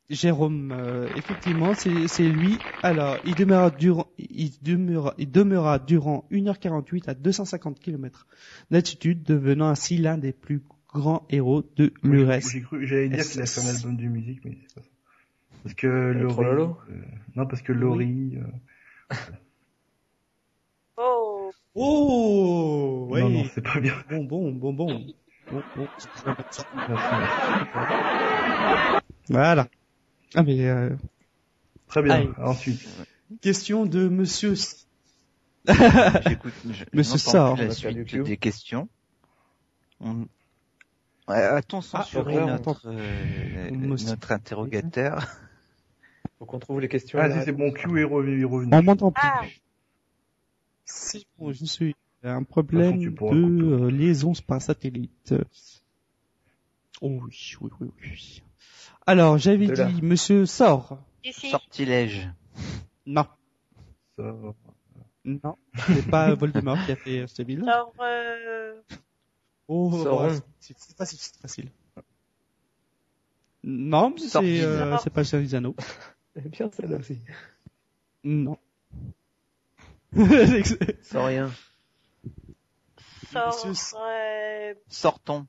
Jérôme. Euh, effectivement, c'est lui. Alors, il demeura durant, il demeura, il demeura durant 1h48 à 250 km d'altitude, devenant ainsi l'un des plus grands héros de l'URSS. J'ai cru, j'allais dire qu'il a fait un album de musique, mais c'est pas ça. Parce que Laurie, Trololo euh, non, parce que Laurie, euh, Oh. Oh, non, non, c'est pas bien. Bon, bon, bon, bon. Voilà. Ah mais euh, Très bien. Allez. Ensuite, question de Monsieur. J'écoute, je, Monsieur Sarr. la suite des questions. On... Ouais, A-t-on censuré Fleur, notre, euh, Monsieur- notre interrogateur faut qu'on trouve les questions. ah, si c'est bon. Q est revenu. est revenu. On m'entend plus. C'est bon, je suis un problème De façon, euh, liaison par satellite. Oh oui, oui, oui, oui. Alors, j'avais dit, monsieur sort. Ici. Sortilège. Non, Ça, non, c'est pas Voldemort qui a fait euh, ce ville. Sors, euh, Oh, Sauron. ouais, c'est facile, c'est facile. Non, c'est euh, pas Anneaux. C'est bien celle-là aussi. Non. Sans rien. sors, euh, Sortons.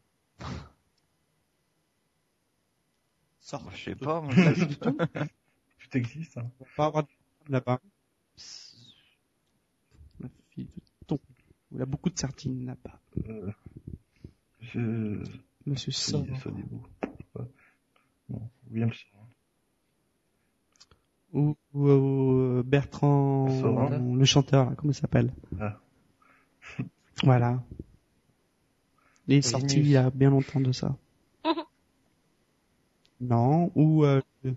Sort. Je sais pas. moi, Pas du tout. tout existe. Hein. On va pas avoir de là-bas. La fille de thon. Il a beaucoup de sardines là-bas. Euh, je... Monsieur William Saurin. Ou, ou, euh, Bertrand, le chanteur, là, comment il s'appelle Ah. Voilà. Il est sorti Linus. il y a bien longtemps de ça. non, ou euh, le-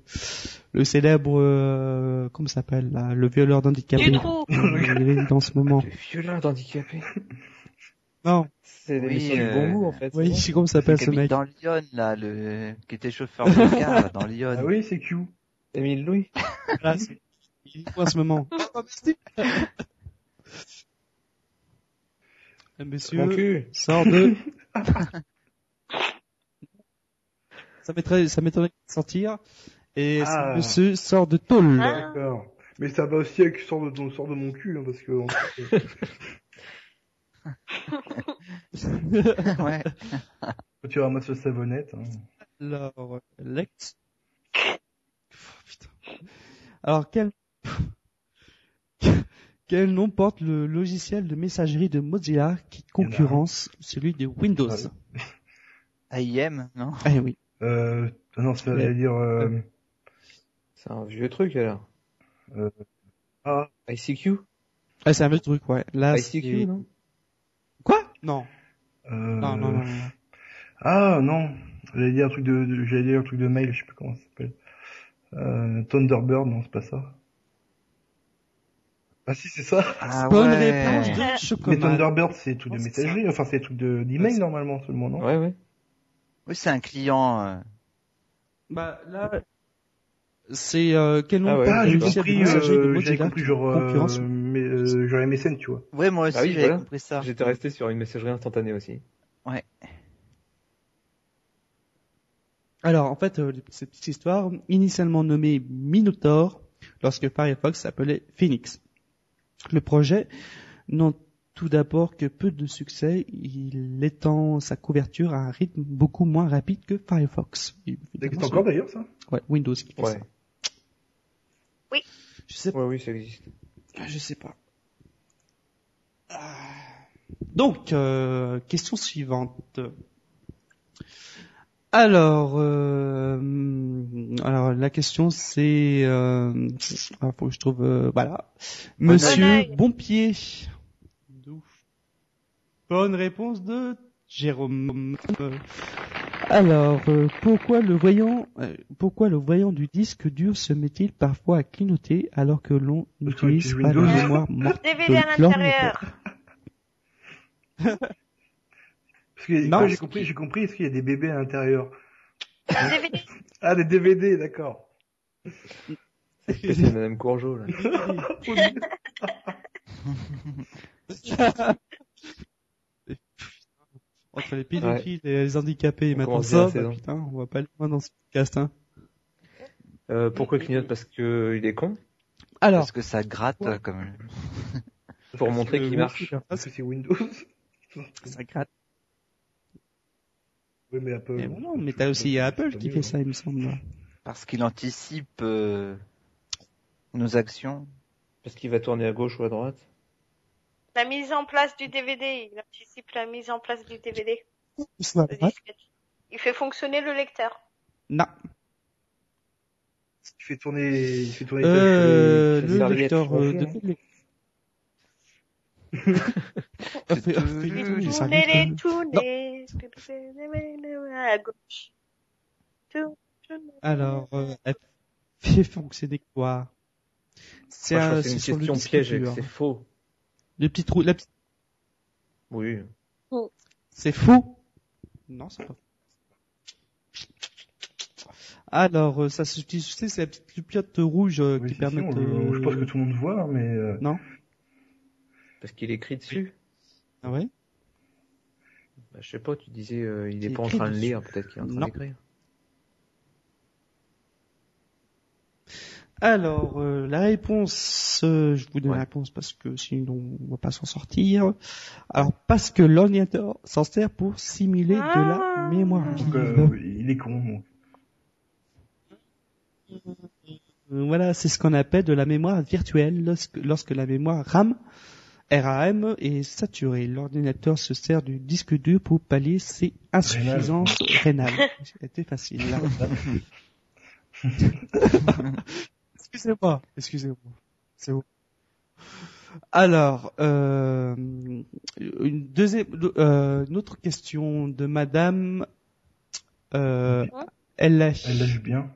le célèbre, euh, comment ça s'appelle là, le violeur d'handicapé. Il est en ce moment. Le violeur d'handicapé. Non, C'est Oui, l'émission du euh, bon goût, en fait. oui, c'est je sais comment ça s'appelle ce mec. dans Lyon, là, le, qui était chauffeur de car, là, dans Lyon. Ah oui, c'est Q. Émile Louis. Voilà, c'est- il est où en ce moment? Un Monsieur Mon cul. sort de. ça m'étonnerait, ça m'étonnerait de sortir. Et Ah. ce monsieur sort de tôle. Ah. D'accord. Mais ça va aussi avec sort de, sort de mon cul, hein, parce que en fait, euh, ouais. quand tu ramasses le savonnette. Hein. Alors, Lex. Alors, quel... quel nom porte le logiciel de messagerie de Mozilla qui concurrence celui de Windows? Ah AIM, non? Eh oui. Euh, ah non, ça veut dire, euh, C'est un vieux truc, alors. ah, ICQ Ah, c'est un vieux truc, ouais. Là, ICQ, non? Quoi? Non. euh, Non, non, non, non. ah, non. J'allais dire un truc de, de- j'allais dire un truc de mail, je sais plus comment ça s'appelle. Euh, Thunderbird, non, c'est pas ça. Ah si, c'est ça. Ah Bonne ouais. réponse de Mais Chocomat. Thunderbird, c'est tout de Oh, messagerie, enfin, c'est tout de, d'email, normalement, seulement, non? Ouais, ouais. Oui, c'est un client, euh, Bah, là, c'est euh, quel nom Ah ouais, porte Ah, le j'ai compris, euh, j'avais compris genre, concurrence euh, mais, euh, genre MSN, tu vois. Ouais, moi aussi, Ah oui, j'avais voilà. compris ça. J'étais resté sur une messagerie instantanée aussi. Alors, en fait, euh, cette petite histoire, initialement nommée Minotaur, lorsque Firefox s'appelait Phoenix. Le projet n'a tout d'abord que peu de succès, il étend sa couverture à un rythme beaucoup moins rapide que Firefox. Ça existe encore d'ailleurs, ça? Ouais, Windows qui fait Ouais. ça. Oui. Je sais pas. Ouais, oui, ça existe. Je sais pas. Ah. Donc, euh, question suivante. Alors, euh, alors la question c'est, euh, ah, faut que je trouve, euh, voilà, Monsieur. Bonpied. Bonne réponse de Jérôme. Alors, euh, pourquoi le voyant, euh, pourquoi le voyant du disque dur se met-il parfois à clignoter alors que l'on n'utilise pas la mémoire morte DVD à de l'intérieur. l'ordinateur Parce que Non, j'ai compris, j'ai compris, est-ce qu'il y a des bébés à l'intérieur DVD. Ah, des DVD, d'accord. C'est Madame Courgeot, là. Entre les pédophiles et les handicapés On maintenant ça, bah, putain, on va pas aller loin dans ce podcast. Hein. Euh, pourquoi il clignote? Parce que il est con? Alors, Parce que ça gratte Ouais. comme. Pour montrer qu'il marche. Parce que c'est Windows. ça gratte. Oui, mais Apple. Mais non, mais t'as aussi Apple qui fait ça, il me semble. Parce qu'il anticipe euh, nos actions. Parce qu'il va tourner à gauche ou à droite? La mise en place du DVD. Il anticipe la mise en place du DVD. Il fait fonctionner le lecteur. Non. Il fait tourner, il fait tourner Euh, le lecteur euh, de fous, télé. Ah, fait- ah, fait- oui, ça Tournez arrive. les tournez. À gauche. Tourne, tourne. Alors, euh, elle fait fonctionner quoi? C'est un- une question piège c'est faux. Le petit trou, la petite- Oui. c'est faux? Non, c'est pas. Alors, euh, ça s'utilise, tu sais, c'est la petite lupiote rouge euh, Oui, qui si, permet si, on de... je pense que tout le monde voit, hein, mais euh, Non? Parce qu'il écrit dessus. Ah ouais? Bah, je sais pas, tu disais, euh, il est Il pas en train de lire, peut-être qu'il est en train d'écrire. Alors, euh, la réponse, euh, je vous donne Ouais. la réponse parce que sinon on va pas s'en sortir. Alors, parce que l'ordinateur s'en sert pour simuler de la Ah. mémoire donc, euh, il est con. Euh, Voilà, c'est ce qu'on appelle de la mémoire virtuelle lorsque, lorsque la mémoire RAM, RAM est saturée. L'ordinateur se sert du disque dur pour pallier ses insuffisances rénales. C'était facile. là. excusez-moi, excusez-moi. C'est bon. Alors, euh, une deuxième, euh, une autre question de Madame euh, Elle lâche bien,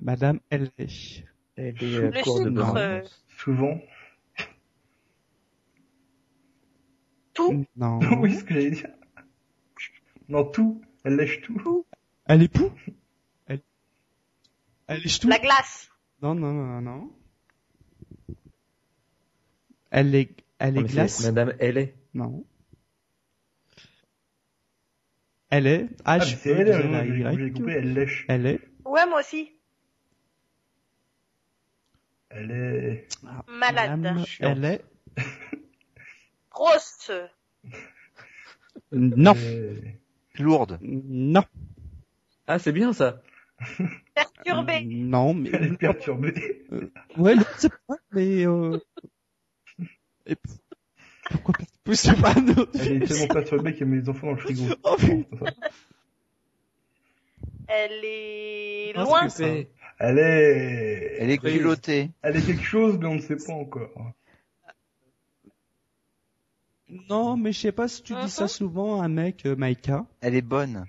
Madame LH. Elle est à Le court de chiffre, bonnes euh, réponses. souvent. Tout. Non. oui, ce que j'allais dire. Non, tout. Elle lâche tout. Elle est pou Elle, elle est tout? La glace. Non, non, non, non, non. Elle est, elle est c'est glace? Madame, elle est. Non. Elle est Ah, mais H c'est elle, compris, elle lèche. Elle est Ouais, moi aussi. Elle est... Malade. Madame, Chiante. Elle est Grosse. non, est- Lourde. non, Ah, c'est bien ça. Perturbée. non, mais Elle est perturbée. ouais, non, c'est pas, mais euh... et pourquoi pas Je sais pas. non. Elle est tellement perturbée qu'elle met les enfants dans le frigo. Oh. Elle est Ah, loin. Elle est... Elle est culottée. Elle est quelque chose, mais on ne sait pas encore. Non, mais je sais pas si tu dis ça Mhm. souvent à un mec, euh, Maïka. Elle est bonne.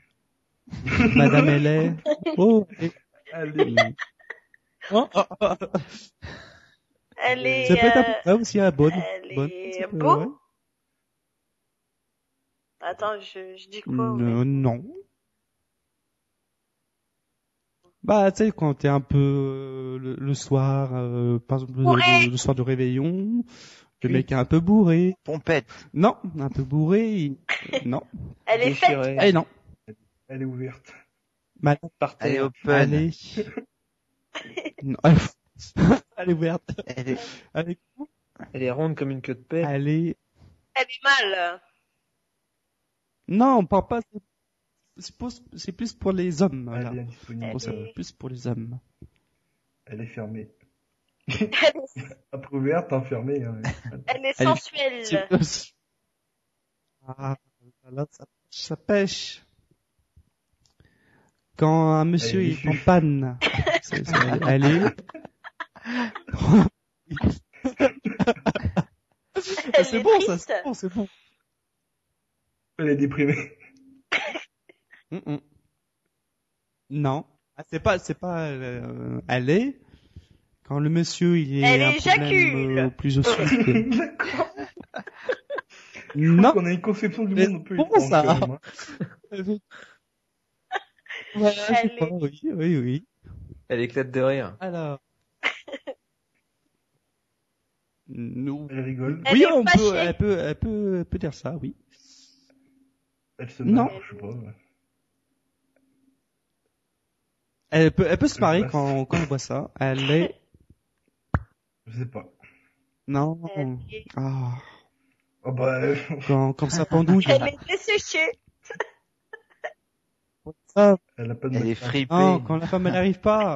Madame elle est. Oh. Elle est... Oh, oh, oh. Elle est. Ça peut être euh, peu près aussi à bonne. Elle bonne. est ça peut- beau. ouais. Attends, je, je dis quoi Euh, non. Bah, tu sais, quand t'es un peu euh, le, le soir, euh, par exemple, le, Bourré. le- le soir de réveillon, le Oui. mec est un peu bourré. Pompette. Non, un peu bourré. il- Non. Elle est faite. Eh non. Elle est ouverte. Par Elle est open. allez. non. Elle est ouverte. Elle est... Elle est, Elle est ronde comme une queue de paix. elle est... Elle est mal. Non, on parle pas. C'est plus pour les hommes. Voilà. Elle est est- plus pour les hommes. Elle est fermée. Elle est, Après ouverte, enfermée. hein. elle est Elle- sensuelle. Ah, là, ça, ça pêche. Quand un monsieur est en panne, c'est- c'est- elle est... Elle c'est est bon, ça, c'est bon, c'est bon. Elle est déprimée. Mm, mm. Non. Ah, c'est pas, c'est pas, euh, elle est. Quand le monsieur, il est Elle un problème euh, plus au sud. D'accord. Je non. qu'on a une conception du monde un peu étrange, ça. hein. Voilà, je sais Elle pas, est- oui, oui, oui. Elle éclate de rire. Alors. Nous. Elle rigole. Elle oui, est on peut, fâchée. elle peut, elle peut, elle peut dire ça, oui. Elle se Non. marre, je sais pas. ouais. Elle peut, elle peut se passe. quand, quand elle voit ça. Elle est, Je sais pas. non. Elle est, Ah. Oh bah, euh, Quand, comme ça pendouille. elle est desséchée. Ah, elle a pas de Elle est fripée. non, quand la femme elle arrive pas.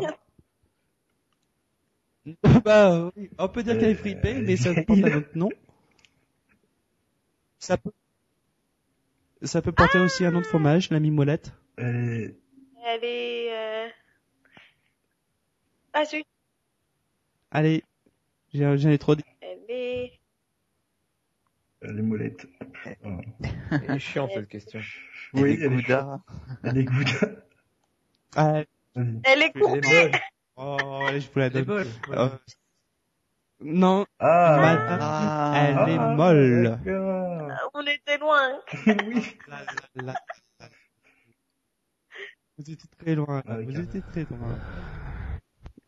bah, oui, on peut dire qu'elle est fripée, mais ça porte un autre nom. Ça peut, ça peut porter aussi un nom de fromage, la mimolette. Elle est, Elle est... Euh... Ah zut, Allez, j'en ai trop dit. elle est... elle est molette. Voilà. Elle est chiante cette question. Oui, est elle est Gouda. Elle est Gouda. Ah. Elle est Elle est molle. oh, allez, je vous la Elle est donne. molle. Euh, non, Ah, madame, Ah. elle est Ah, molle. d'accord. On était loin. oui. La, la, la. Vous étiez très loin. Ah, vous étiez très loin.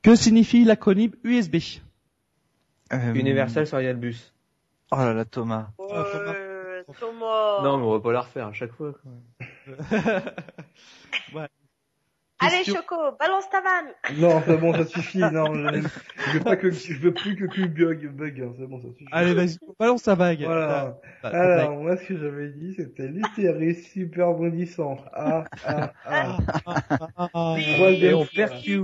Que signifie l'acronyme USB Euh, Universal Serial Bus. Oh là là, Thomas. Euh, Thomas. Non, mais on va pas la refaire à chaque fois. Quoi. Allez Question- Choco, balance ta vanne. Non, c'est bon, ça suffit. Non, je, je veux pas que, je veux plus que Cube bug, bug, hein, c'est bon, ça suffit. Allez, vas-y, balance ta vague. Voilà. Ta- ta- ta Alors, moi, ce que j'avais dit, c'était l'hystérie super bondissant. Ah, ah, ah. vague. Ah, Oui. Troisième Et on perd Q.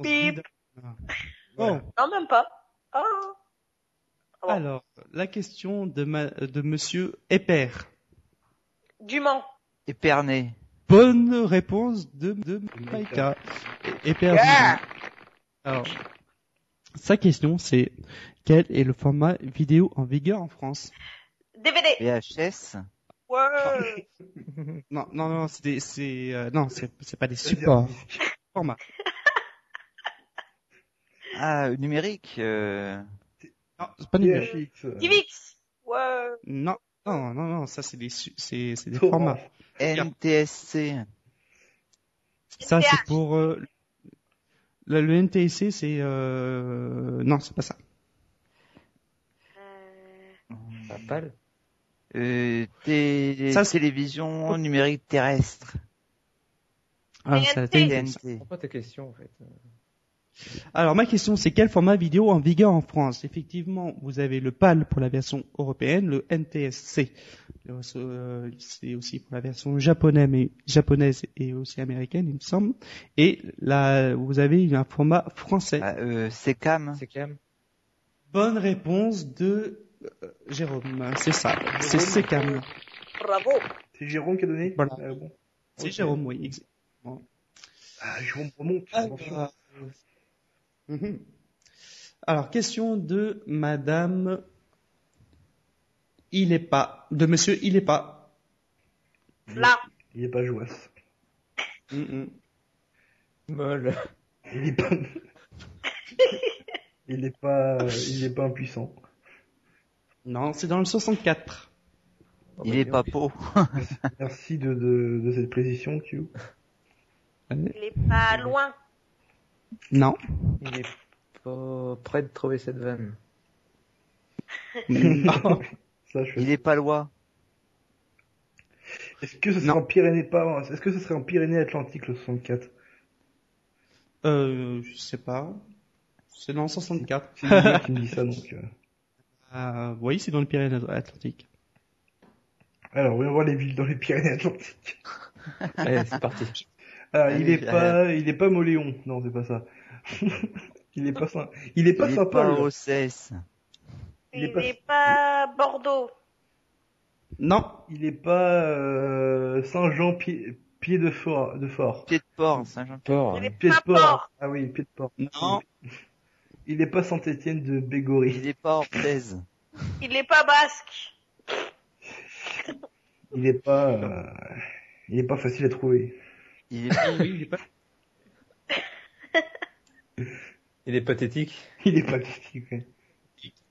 Bip. Bon, Non, même pas. Oh. Bon. alors, la question de, ma, de monsieur Épère. Du Mans. Épernay. Bonne réponse de, de Maïka. Yeah. Alors, sa question, c'est quel est le format vidéo en vigueur en France? DVD. VHS. Ouais. Non, non, non, c'est des, c'est, euh, non, c'est, c'est pas des supports. Format. Ah, numérique. Euh... Non, c'est pas numérique. Euh, DivX. Ouais. Non, non, non, non, ça c'est des, c'est, c'est des Torrent. formats. NTSC. Ça c'est pour euh, le, le NTSC, c'est, euh, non, c'est pas ça. Euh, Pas pâle. Euh, té- Ça, c'est- télévision numérique terrestre. Ah, la TNT. TNT. Je comprends pas ta question en fait. Alors ma question c'est quel format vidéo en vigueur en France? Effectivement, vous avez le PAL pour la version européenne, le NTSC. Euh, C'est aussi pour la version japonaise, mais japonaise et aussi américaine, il me semble. Et là, vous avez un format français. Ah, euh. C'est calme. Bonne réponse de euh, Jérôme. C'est ça. C'est CCAM. Bravo. C'est Jérôme qui a donné Voilà. Ah, bon. C'est. Jérôme, oui. ex- Ah, Jérôme remonte. Alors, Mhm. Alors, question de Madame. Il est pas. De Monsieur, il est pas. Là. Il est pas jouasse. Mhm. Molle. Il est pas... il est pas, il est pas impuissant. Non, c'est dans le 64. Il est pas beau. Merci de, de, de cette précision, Q. Il est pas loin. Non. Il est pas prêt de trouver cette vanne. non. Ça, je Il est pas loi. Est-ce que ce serait Non. en Pyrénées pas, est-ce que ce serait en Pyrénées Atlantiques le 64 Euh, je sais pas. C'est dans le 64. C'est qui me dit ça donc. euh. Euh, oui, c'est dans le Pyrénées-Atlantiques. Alors, voyons voir les villes dans les Pyrénées Atlantiques. Allez, c'est parti. Alors, il Allez, est pas, il est pas Moléon. Non, c'est pas ça. il est pas ça. Il est pas Il est Saint-Paul. pas. Il Il est pas- n'est pas Bordeaux. Non. Il est pas euh, Saint-Jean pied, pied de fort, de fort. Pied de port, Saint-Jean. Fort. Il est Pied de pas port. Port. Ah oui, pied de port. Non. Il est pas Saint-Étienne de Bégory. Il est pas Orthez. Il n'est pas Basque. Il est pas, euh, il est pas facile à trouver. Il est Oui, il est pas- Il est pathétique. Il est ouais.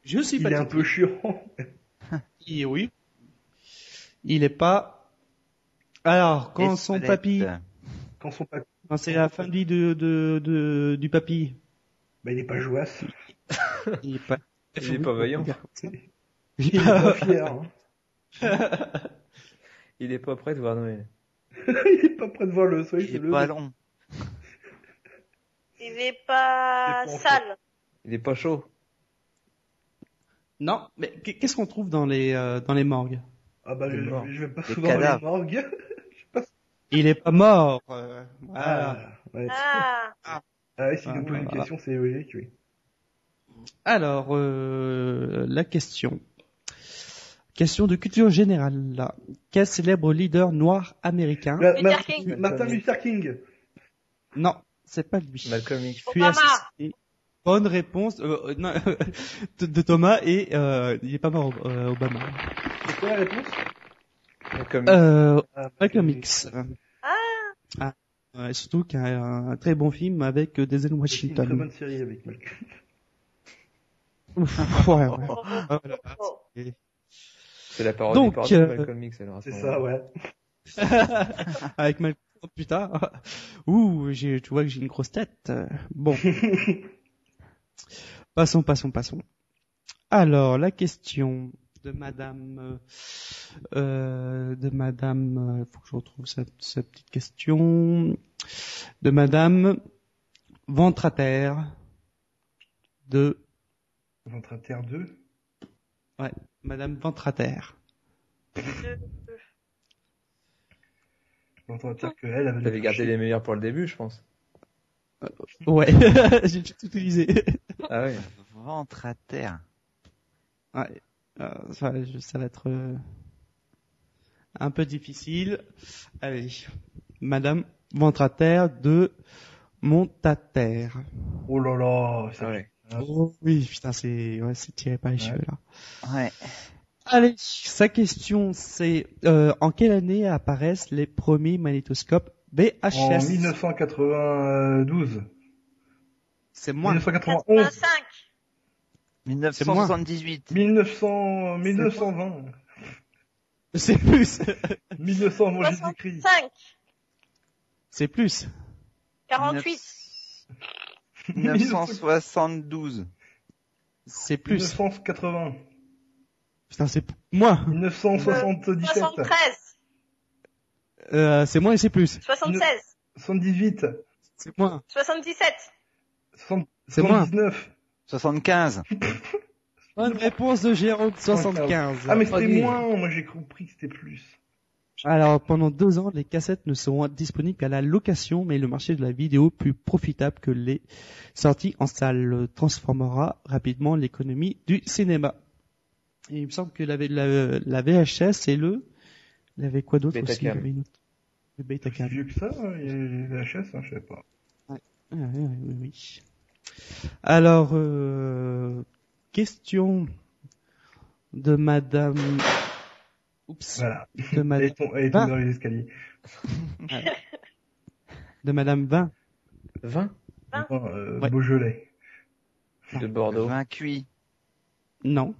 Je suis Il pas est un peu chiant. Et oui. Il est pas. Alors, quand son papy, Quand son papy, quand c'est la fin de vie de, de, de, du papy, bah, il est pas jouasse. il est pas. Il est pas vaillant. Il Il est pas fier. hein. Il est pas prêt de voir Noël. il est pas prêt de voir le soleil il se est lever. pas long. Il est pas Il est pas sale. Il est pas chaud. Non, mais qu'est-ce qu'on trouve dans les, euh, dans les morgues? Ah bah, je, je vais pas souvent dans les morgues. Il est pas mort. euh, voilà. Ah, ouais. Ah, Ah ouais, si Ah, nous pose une voilà. question, c'est logique, oui. Alors, euh, la question. Question de culture générale. Là. Quel célèbre leader noir américain Luther King. Martin Luther King. Non, c'est pas lui. Malcolm X. Bonne réponse euh, euh, non, de, Thomas et euh, il est pas mort euh, Obama. C'est quoi la réponse? Malcolm X. Euh, ah, Malcolm X. ah, Ouais, surtout qu'il y a un, un très bon film avec euh, Denzel C'est une très Washington. bonne série avec Malcolm. Ouf, ouais, ouais. oh, oh, Ah, voilà. oh. C'est la parodie Donc, de euh, Malcolm X alors. C'est ça, ouais. avec Malcolm. Oh, putain. Ouh, j'ai, tu vois que j'ai une grosse tête. Bon. Passons, passons, passons. Alors, la question de Madame, euh, de Madame, euh, faut que je retrouve sa, sa petite question, de Madame Ventre à terre, de Ventre à terre 2. Madame Ventre à terre. Ventre à terre que elle avait T'avais gardé les meilleurs pour le début, je pense. Ouais, j'ai tout utilisé. Ah oui. Ventre à terre. Ouais, euh, ça va être euh, un peu difficile. Allez, Madame Ventre à terre de Montataire. Oh là là, ça Ah ouais. Oh, oui, putain, c'est ouais, c'est tiré par les Ouais. cheveux là. Ouais. Allez, sa question c'est euh, en quelle année apparaissent les premiers magnétoscopes VHS En 1992. C'est moins. 1991. 25. 1978. 1900, 1920. C'est plus. 1900, moi j'ai écrit. 65. c'est plus. 48. 1972. C'est plus. 1980. Putain, c'est moins. 1977. 73. Euh, c'est moins et c'est plus. 76. 78. C'est moins. 77. 60 C'est moins. 79. 75. Bonne réponse de Jérôme 75. Ah mais c'était moins, moi j'ai compris que c'était plus. Alors pendant deux ans, les cassettes ne seront disponibles qu'à la location, mais le marché de la vidéo, plus profitable que les sorties en salle, transformera rapidement l'économie du cinéma. Et il me semble que la, la, la VHS et le, il y avait quoi d'autre aussi? Betacam. Il y avait une autre- Le C'est Betacam. vieux que ça, hein, il y a les VHS, hein, je sais pas. Ah, oui, oui, oui, oui. Alors, euh, question de Madame. Oups. Voilà. De Madame. Ah. tombée dans les escaliers. De Madame 20. 20 Hein Enfin, euh, Ouais. Beaujolais. de Bordeaux. 20 cuits. Non,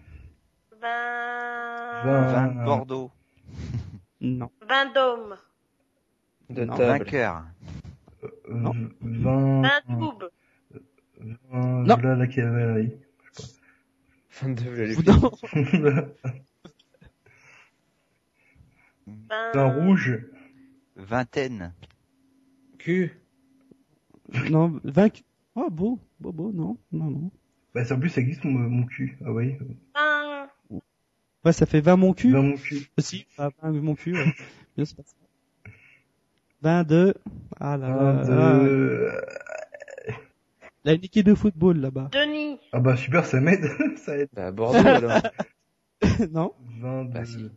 20. Vingt. 20 Bordeaux. non. 20 dômes. De Non, 20 table. cœurs. Euh, Non. 20, 20 toubes. 20, Non. là, la cavalerie. 22, j'allais Non. 20. Un rouge. Vingtaine. Q. non, 20. Oh, beau, beau, beau, non, non, non. Bah, ça, en plus, ça existe, mon, mon cul. Ah oui. 20. Ouais, ça fait 20 mon cul. 20 mon cul. Aussi, ah, 20 mon cul. Ouais. Bien, c'est pas ça. 22. Ah là là. 22. ah, La une équipe de football là-bas. Denis. Ah bah, super, ça m'aide. ça aide. Bah, Bordeaux alors. non. 22. Bah, si.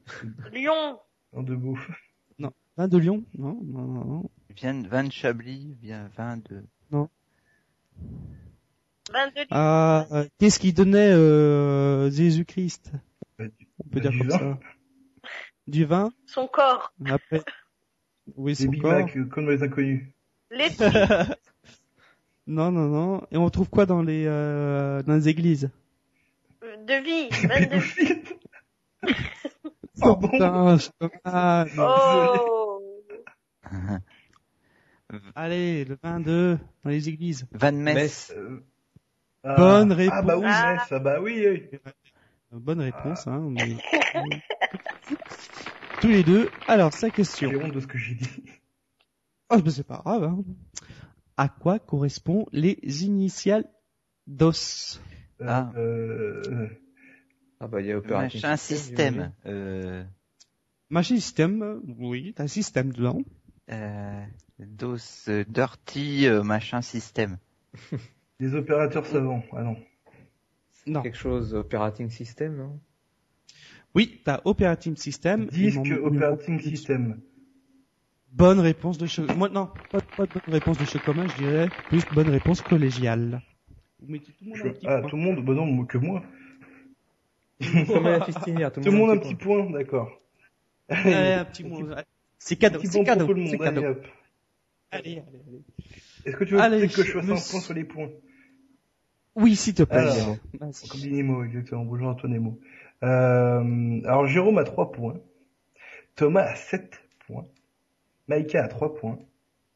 Lyon. 22 beau. 20 de Lyon. Non, non, non, non. Vient 20 de Chablis. Vient 20 de... 22 Lyon. Ah, euh, qu'est-ce qui donnait euh, Jésus-Christ? Bah, du- On peut Bah, dire du comme vin. ça. Du vin? Son corps. Après. Oui, Des son Big corps. Mac, euh, comme les inconnus. Les non, non, non. Et on trouve quoi dans les euh, dans les églises? De vie. De vie. Ah bon putain. Oh. Allez, le 22 dans les églises. Van Mess. Metz. Euh, ah, Bonne Ah bah oui, réponse. Ah. Metz, ah bah oui, oui. Bonne réponse, hein. mais- Tous les deux. Alors, sa question. J'ai honte de ce que j'ai dit. Oh, mais c'est pas grave. Hein. À quoi correspondent les initiales DOS? Euh, Ah. Ah bah il y a Operating Machin System, système. Euh, Machin système, euh, oui, t'as un système dedans. euh, DOS, euh, Dirty, euh, machin système. des opérateurs savants. Ah non. Non. Quelque chose, Operating System, non? Oui, t'as Operating System. Disque Operating System. Bonne réponse de Cho- Moi, non, pas, pas de bonne réponse de Chocoma, je dirais plus bonne réponse collégiale. Vous mettez tout le monde Je- un petit Ah, point. tout le monde Bah non, que moi. Comme la fistinière, Tout le monde un petit point, d'accord. Allez, un petit mot. C'est cadeau, c'est point cadeau, pour tout le c'est monde. Allez, cadeau. hop. Allez, allez, allez. Est-ce que tu veux Allez, que je fasse un point sur les points Oui, s'il te plaît. Alors. Comme dit Nemo, exactement. Bonjour à toi Nemo. Euh, alors Jérôme a 3 points. Thomas a 7 points. Maïka a 3 points.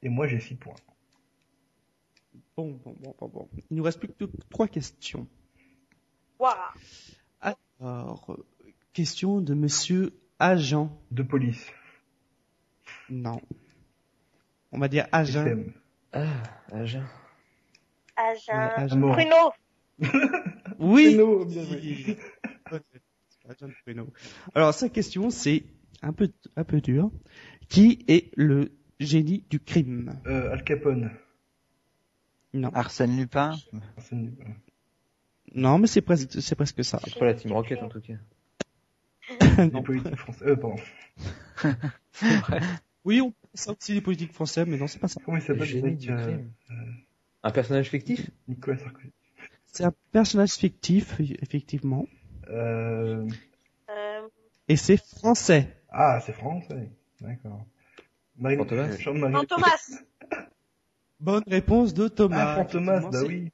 Et moi j'ai 6 points. Bon, bon, bon, bon, bon. Il nous reste plus que trois questions. Waouh. Alors, question de monsieur agent. De police. Non. On va dire agent. SM. Ah, Agen. Agent. Ouais, agent. Mort. Bruno. Oui. Bruno, bien. Agent Bruno. Alors, sa question, c'est un peu, un peu dur. Qui est le génie du crime? Euh, Al Capone. Non. Arsène Lupin? C'est nul. Non, mais c'est presque, c'est presque ça. C'est pas la Team Rocket en tout cas. Non. politiques français. Euh, pardon. Oui, on pense ça aussi des politiques français, mais non, c'est pas ça. Comment il Le s'appelle euh, crime. Un personnage fictif Nicolas Sarkozy. C'est un personnage fictif, effectivement. Euh... Euh, Et c'est français. Ah, c'est français. D'accord. Jean-Marie- Jean Thomas. Bonne réponse de Thomas. Ah, Effectivement, bah c'est- oui.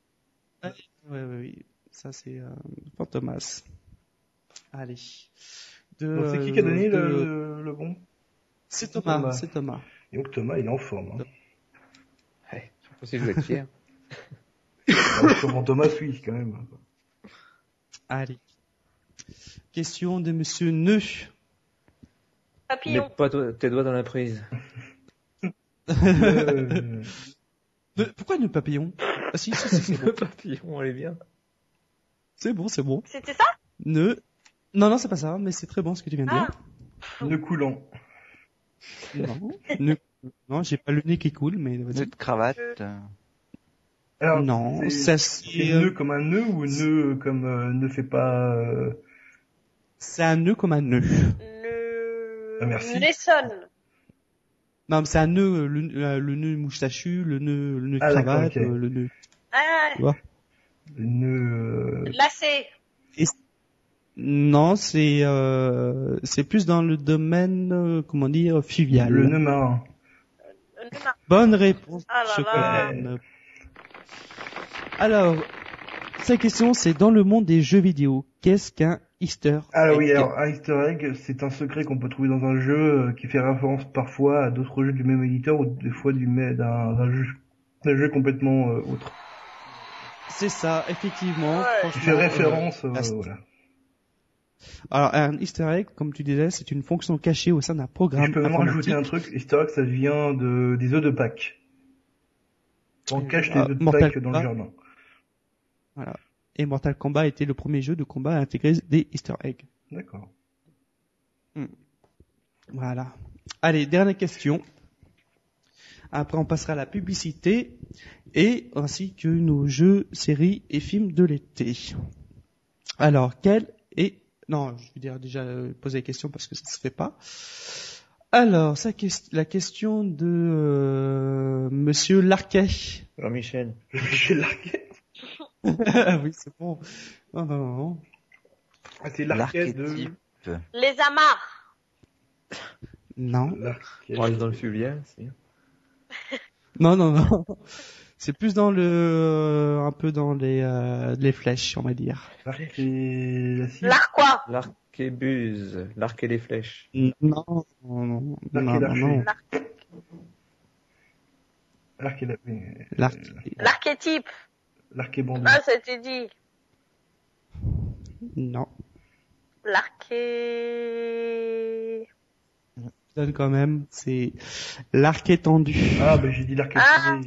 Oui, oui, oui. Ça, c'est euh, Fantomas. Allez. C'est qui qui a donné de- le, le, bon? C'est Thomas, Thomas. c'est Thomas. Et donc Thomas, il est en forme. Hein. Ouais, je pense que je vais être fier. Comment Thomas, oui, quand même. Allez. Question de Monsieur Neu. Mets Papillon. pas toi- tes doigts dans la prise. Euh, Ne- Pourquoi Nœud papillon? Ah si, si, si, c'est. Le papillon, elle est bien. C'est bon, c'est bon. C'était ça? Nœud. Non, non, c'est pas ça, mais c'est très bon ce que tu viens de Ah. dire. nœud coulant. Non, Nœud- non, j'ai pas le nez qui coule, mais. Nœud de cravate. euh, Alors, Non, c'est- ça C'est c'est euh, nœud comme un nœud ou nœud comme euh, ne fait pas. euh, c'est un nœud comme un nœud. Le... Ah, merci. L'Essonne. Non, mais c'est un nœud, le, le- le nœud moustachu, le nœud, le nœud de Ah, cravate, euh, le nœud. Ah, le nœud. euh, lacet. Non, c'est euh, c'est plus dans le domaine, euh, comment dire, fluvial. le nœud marin. Le nœud marin. Bonne réponse. Ah là là. Alors, sa question, c'est dans le monde des jeux vidéo, qu'est-ce qu'un Easter Ah egg oui, alors un Easter egg, c'est un secret qu'on peut trouver dans un jeu euh, qui fait référence parfois à d'autres jeux du même éditeur ou des fois du même d'un d'un jeu, d'un jeu complètement euh, autre. C'est ça, effectivement. Ouais. Franchement, fait euh, référence, euh, voilà. Alors, un Easter egg, comme tu disais, c'est une fonction cachée au sein d'un programme Je peux même rajouter un truc, Easter egg, ça vient de des œufs de Pâques. On cache les Ah, œufs de Mortal Pâques dans le jardin. Et Mortal Kombat était le premier jeu de combat à intégrer des Easter eggs. D'accord. Voilà. Allez, dernière question. Après, on passera à la publicité et ainsi que nos jeux, séries et films de l'été. Alors, quel est... Non, je veux dire déjà euh, poser la question parce que ça se fait pas. Alors, ça, la question de euh, Monsieur Larquet. Jean-Michel. Ah oui, c'est bon. Non, non, non. Ah, c'est l'arcade de... Les amarres. Non. Dans le fulien. Non, non, non. C'est plus dans le, un peu dans les, euh, les flèches, on va dire. L'arc et la cible. L'arquois. L'arquébuse, l'arc et les flèches. Non, non, non, L'arc et non, l'archer. non. L'arc et la... oui, L'arc. L'archétype. L'arc et bandit. Ah, c'était dit. Non. L'arché... Donne quand même, c'est l'arc étendu. Ah, bah j'ai dit l'arc et Ah.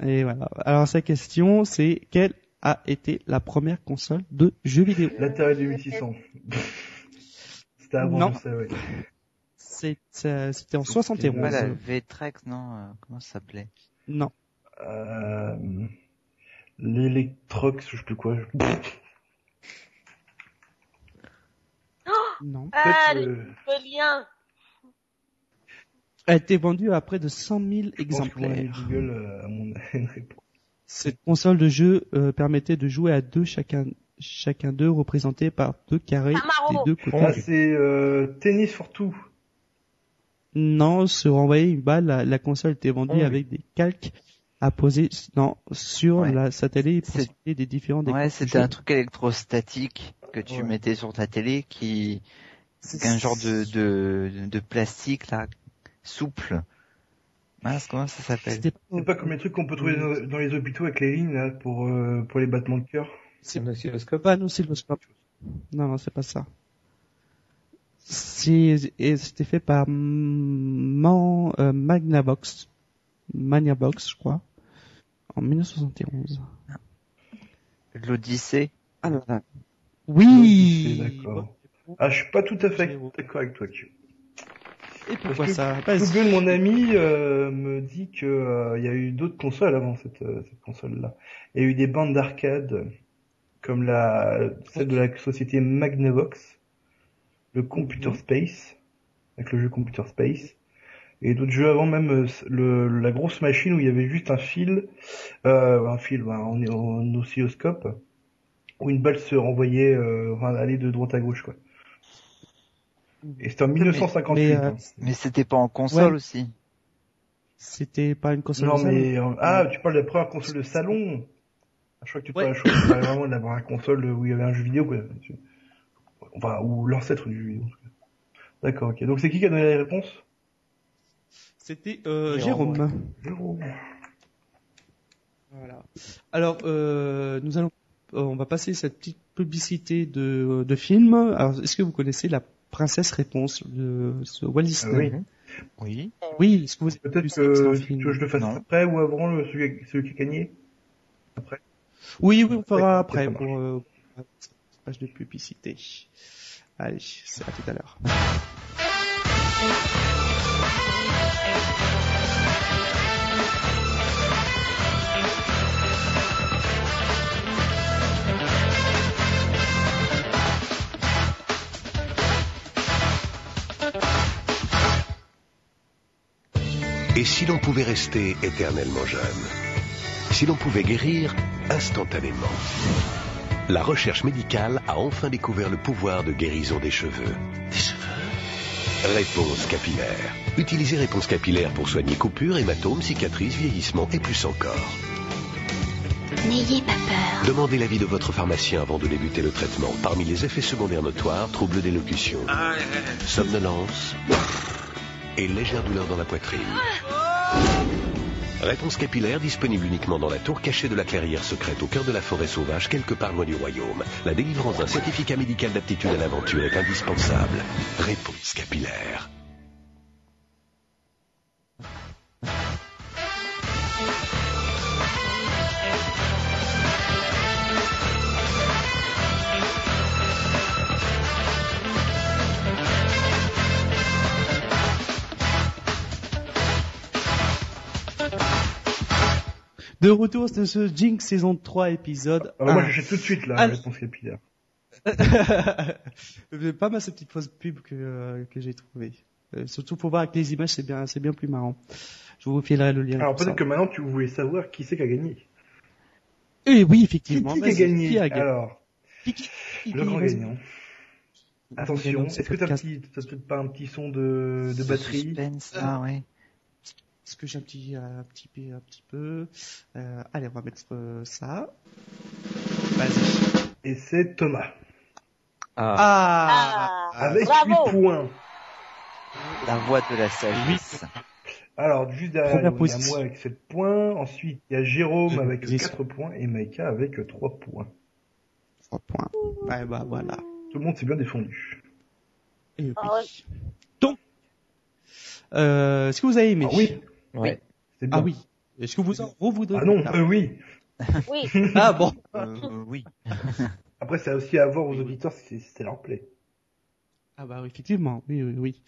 euh, Et voilà. Alors sa question, c'est quelle a été la première console de jeux vidéo? L'Atari 2600. C'était avant, Non. je sais, ouais. C'est, euh, C'était en C'était 71. Pas la V-Trex, non euh, Comment ça s'appelait? Non. Euh, L'Electrox, je sais plus quoi. Non. Ah, Peut-être, le euh, lien. Elle a été vendue à près de 100 000 je pense que moi, exemplaires. Euh. Cette console de jeu euh, permettait de jouer à deux chacun, chacun d'eux représentés par deux carrés des deux côtés. Ah, c'est euh, Tennis for Two. Non, sur envoyer une balle, la, la console était vendue Oh. avec des calques à poser non, sur Ouais. la sa télé pour C'est- display des différents Ouais, c'était un truc électrostatique que tu Ouais. mettais sur ta télé qui, c'est un genre de, de, de plastique là, souple. Mince, comment ça s'appelle C'est pas comme les trucs qu'on peut trouver dans, dans les hôpitaux avec les lignes, là, pour, euh, pour les battements de cœur. C'est un oscilloscope. pas un oscilloscope. Non, non, c'est pas ça. C'est, et c'était fait par Man, euh, Magnavox. Magnavox, je crois. En 1971. L'Odyssée. Ah là là. Oui! d'accord. Ah, je suis pas tout à fait d'accord avec toi, Q. Et Parce pourquoi ça? Google, mon ami, euh, me dit que euh, il y a eu d'autres consoles avant cette, euh, cette console-là. Il y a eu des bandes d'arcade, comme la celle de la société Magnavox, le Computer Space, avec le jeu Computer Space, et d'autres jeux avant même le, la grosse machine où il y avait juste un fil, un fil, bah, en, en oscilloscope, où une balle se renvoyait, euh, enfin, aller de droite à gauche, quoi. Et c'était en 1958. mais, euh, hein. Mais c'était pas en console Ouais. aussi. C'était pas une console Non de mais euh, ah tu parles de la première console de salon. Ah, Je crois que tu Ouais. parles, parlais vraiment de la première console où il y avait un jeu vidéo quoi. Enfin ou l'ancêtre du jeu vidéo. en tout cas. D'accord ok. Donc c'est qui qui a donné la réponse? C'était, euh, Jérôme. Jérôme. Jérôme. Voilà. Alors, euh, nous allons, on va passer cette petite publicité de, de film. Alors, est-ce que vous connaissez la princesse réponse de ce Walt Disney? oui. Oui. Oui, est-ce que vous Peut-être que film tu veux que je le fasse Non. après ou avant le, celui, celui qui a gagné? Oui, oui, on fera après pour euh, page de publicité. Allez, c'est à tout à l'heure. Et si l'on pouvait rester éternellement jeune Si l'on pouvait guérir instantanément La recherche médicale a enfin découvert le pouvoir de guérison des cheveux. Des cheveux? Réponse capillaire. Utilisez Réponse capillaire pour soigner coupures, hématomes, cicatrices, vieillissement et plus encore. N'ayez pas peur. Demandez l'avis de votre pharmacien avant de débuter le traitement. Parmi les effets secondaires notoires, troubles d'élocution, somnolence et légère douleur dans la poitrine. Réponse capillaire disponible uniquement dans la tour cachée de la clairière secrète au cœur de la forêt sauvage, quelque part loin du royaume. La délivrance d'un certificat médical d'aptitude à l'aventure est indispensable. Réponse capillaire. De retour de ce Jinx saison 3 épisode Alors moi 1. j'achète tout de suite là Ah. la réponse capillaire. pas mal ces petites fausses pubs que, euh, que j'ai trouvées. Euh, surtout pour voir avec les images, c'est bien, c'est bien plus marrant. Je vous filerai le lien. Alors peut-être que maintenant tu voulais savoir qui c'est qui a gagné. Eh oui, Qui, effectivement. qui a gagné Qui a gagné Alors le grand gagnant. Attention, ce est-ce que t'as un petit, t'as peut-être pas un petit son de, de batterie suspense, ah ouais. Est-ce que j'ai un petit, un petit peu, un petit peu. Euh, allez, on va mettre euh, ça. Vas-y. Et c'est Thomas. Ah, Ah, Ah, Avec bravo 8 points. La voix de la sagesse. Alors, juste derrière, il y a moi avec 7 points. Ensuite, il y a Jérôme avec position. 4 points et Maïka avec 3 points. Trois points. Ouais, bah voilà. Tout le monde s'est bien défendu. Et oui. Ah ouais. Donc, euh, est-ce que vous avez aimé? Ah oui, ouais. bien. Ah oui. Est-ce que vous en vous vous Ah non, euh, oui. Oui. Ah bon. Euh, oui. Après, c'est aussi à voir aux auditeurs si si c'est leur plaît. Ah bah oui, effectivement, oui, oui, oui.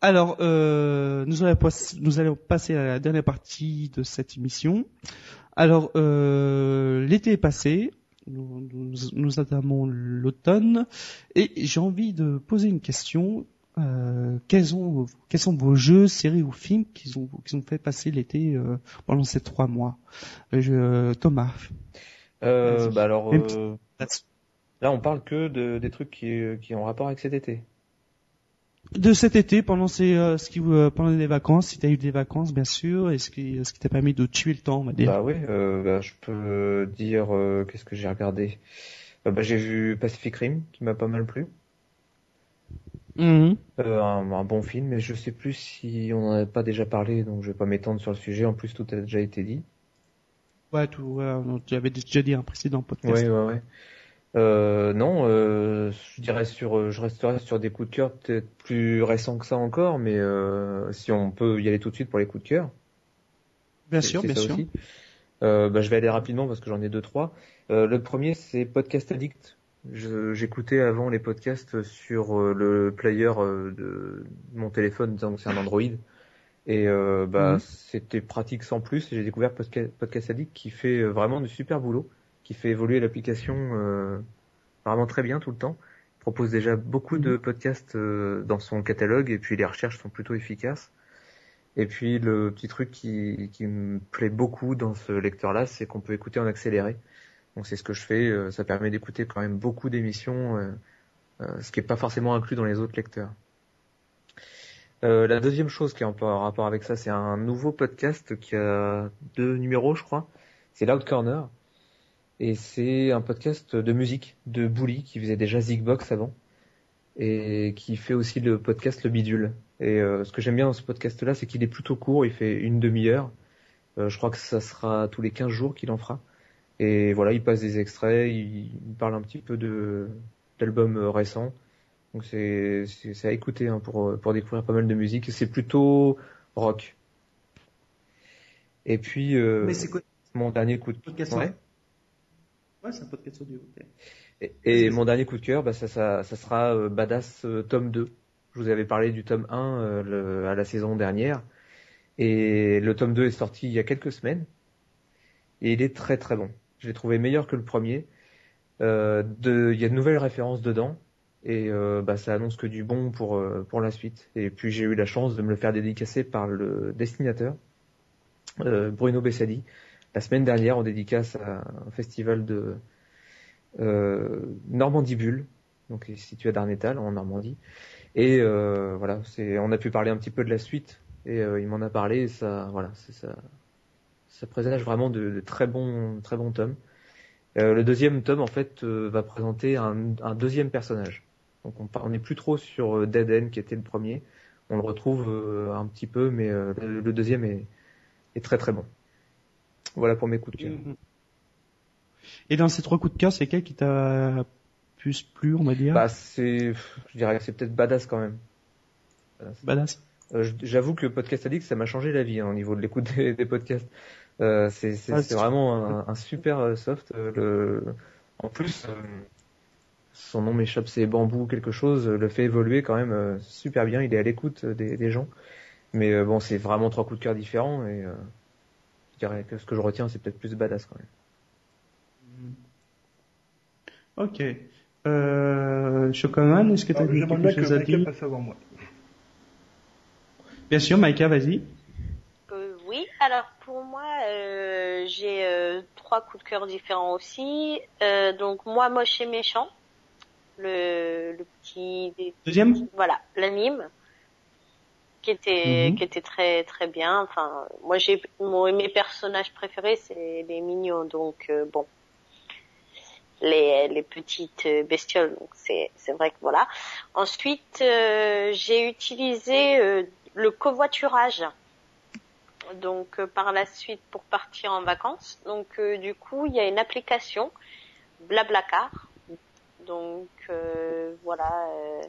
Alors, euh, nous, allons pas- nous allons passer à la dernière partie de cette émission. Alors, euh, l'été est passé, nous, nous, nous entamons l'automne, et j'ai envie de poser une question. Euh, quels, ont, quels sont vos jeux, séries ou films qui ont, fait passer l'été euh, pendant ces trois mois? Euh, je, Thomas. Euh, bah alors, là, on parle que de, des trucs qui, qui ont rapport avec cet été. De cet été, pendant ces, ce qui, pendant les vacances, si tu as eu des vacances, bien sûr, et ce qui, ce qui t'a permis de tuer le temps, on va dire. Bah oui, euh, bah, je peux dire qu'est-ce que j'ai regardé? Bah, j'ai vu Pacific Rim, qui m'a pas mal plu. Mhm. Euh, un, un bon film, mais je sais plus si on en a pas déjà parlé, donc je vais pas m'étendre sur le sujet. En plus, tout a déjà été dit. Ouais, tout, ouais, on- tu avais déjà dit un précédent podcast. Ouais, ouais, ouais. Euh, non, euh, je dirais sur, euh, je resterai sur des coups de cœur peut-être plus récents que ça encore, mais euh, si on peut y aller tout de suite pour les coups de cœur. bien sûr, bien sûr. aussi. Euh, bah, je vais aller rapidement parce que j'en ai deux trois. Euh, le premier c'est Podcast Addict. J'écoutais avant les podcasts sur euh, le player euh, de mon téléphone, que c'est un Android. Et euh, bah, Mhm. c'était pratique sans plus. J'ai découvert Podca- Podcast Addict qui fait vraiment du super boulot, qui fait évoluer l'application euh, vraiment très bien tout le temps. Il propose déjà beaucoup de podcasts euh, dans son catalogue et puis les recherches sont plutôt efficaces. Et puis le petit truc qui, qui me plaît beaucoup dans ce lecteur-là, c'est qu'on peut écouter en accéléré. Donc c'est ce que je fais. euh, Ça permet d'écouter quand même beaucoup d'émissions, euh, euh, ce qui n'est pas forcément inclus dans les autres lecteurs. La deuxième chose qui est en rapport avec ça, c'est un nouveau podcast qui a deux numéros, je crois. C'est Loud Corner. Et c'est un podcast de musique de Bully qui faisait déjà Zigbox avant et qui fait aussi le podcast Le Bidule. Et ce que j'aime bien dans ce podcast-là, c'est qu'il est plutôt court, il fait une demi-heure. Je crois que ça sera tous les 15 jours qu'il en fera. Et voilà, il passe des extraits, il, il parle un petit peu de d'albums euh, récents. Donc c'est à écouter hein, pour pour découvrir pas mal de musique. C'est plutôt rock. Et puis euh, Mais c'est quoi mon dernier coup de podcast ouais. Ouais, c'est un podcast audio. ok. Et, et mon dernier coup de cœur, bah, ça, ça, ça sera euh, Badass euh, tome 2. Je vous avais parlé du tome 1 euh, le- à la saison dernière. Et le tome 2 est sorti il y a quelques semaines. Et il est très très bon. Je l'ai trouvé meilleur que le premier. Euh, il y a de nouvelles références dedans. Et euh, bah, ça annonce que du bon pour, euh, pour la suite. Et puis j'ai eu la chance de me le faire dédicacer par le destinateur, Bruno Bessadi, la semaine dernière en dédicace à un festival de, Normandie Bulle, donc situé à Darnétal en Normandie. Et voilà, on a pu parler un petit peu de la suite et il m'en a parlé. Ça, voilà, c'est ça, ça présage vraiment de, de très bons, très bons tomes. Euh, le deuxième tome en fait euh, va présenter un, un deuxième personnage. Donc on, n'est plus trop sur euh, Dead End qui était le premier. On le retrouve un petit peu, mais le, deuxième est, est très très bon. Voilà pour mes coups de cœur. Et dans ces trois coups de cœur, c'est quel qui t'a plus plu, on va dire? Bah c'est, je dirais que c'est peut-être badass quand même. Badass. Euh, J'avoue que Podcast Addict, ça m'a changé la vie hein, au niveau de l'écoute des, des podcasts. Euh, c'est c'est- Ah, c'est vraiment un, un super euh, soft. euh, le... En plus, son nom m'échappe, c'est Bambou quelque chose, le fait évoluer quand même super bien. Il est à l'écoute des, des gens. Mais bon, c'est vraiment trois coups de cœur différents et euh, je dirais que ce que je retiens, c'est peut-être plus badass quand même. Ok. Euh, Chocoman, est-ce que dit J'aimerais quelque bien que chose à dire passe avant moi. Bien sûr, Maïka, vas-y. Euh, oui, alors pour moi, euh, j'ai euh, trois coups de cœur différents aussi. Euh, donc moi, moche et méchant. le, le petit, Deuxième voilà, l'anime, qui était, Mhm. qui était très très bien. Enfin, moi j'ai mon mes personnages préférés, c'est les mignons, donc euh, bon, les les petites bestioles. Donc c'est c'est vrai que voilà. Ensuite, euh, j'ai utilisé euh, le covoiturage. Donc euh, par la suite pour partir en vacances. Donc euh, du coup, il y a une application Blablacar. Donc euh, voilà, euh,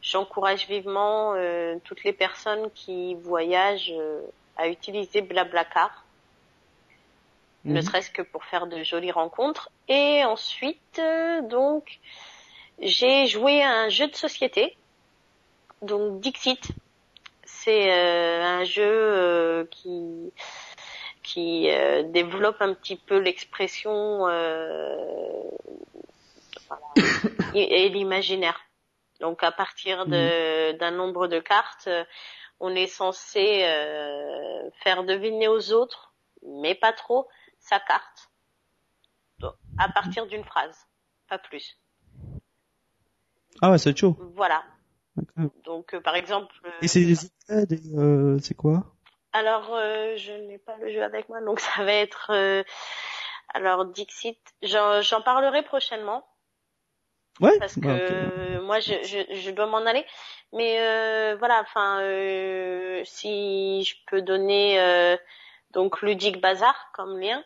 j'encourage vivement euh, toutes les personnes qui voyagent euh, à utiliser Blablacar, ne Mhm. serait-ce que pour faire de jolies rencontres. Et ensuite, euh, donc, j'ai joué à un jeu de société, donc Dixit. C'est euh, un jeu euh, qui qui euh, développe un petit peu l'expression euh, et, et l'imaginaire. Donc à partir de- d'un nombre de cartes, on est censé euh, faire deviner aux autres, mais pas trop, sa carte. Donc, à partir d'une phrase, pas plus. Ah ouais, c'est chaud. Voilà. Donc euh, par exemple. euh, Et c'est des iPads euh, c'est quoi? Alors, euh, je n'ai pas le jeu avec moi, donc ça va être. euh, alors, Dixit, j'en j'en parlerai prochainement Ouais. parce que bah, euh, moi, je, je, je dois m'en aller. Mais euh, voilà, enfin, euh, si je peux donner euh, donc ludique bazar comme lien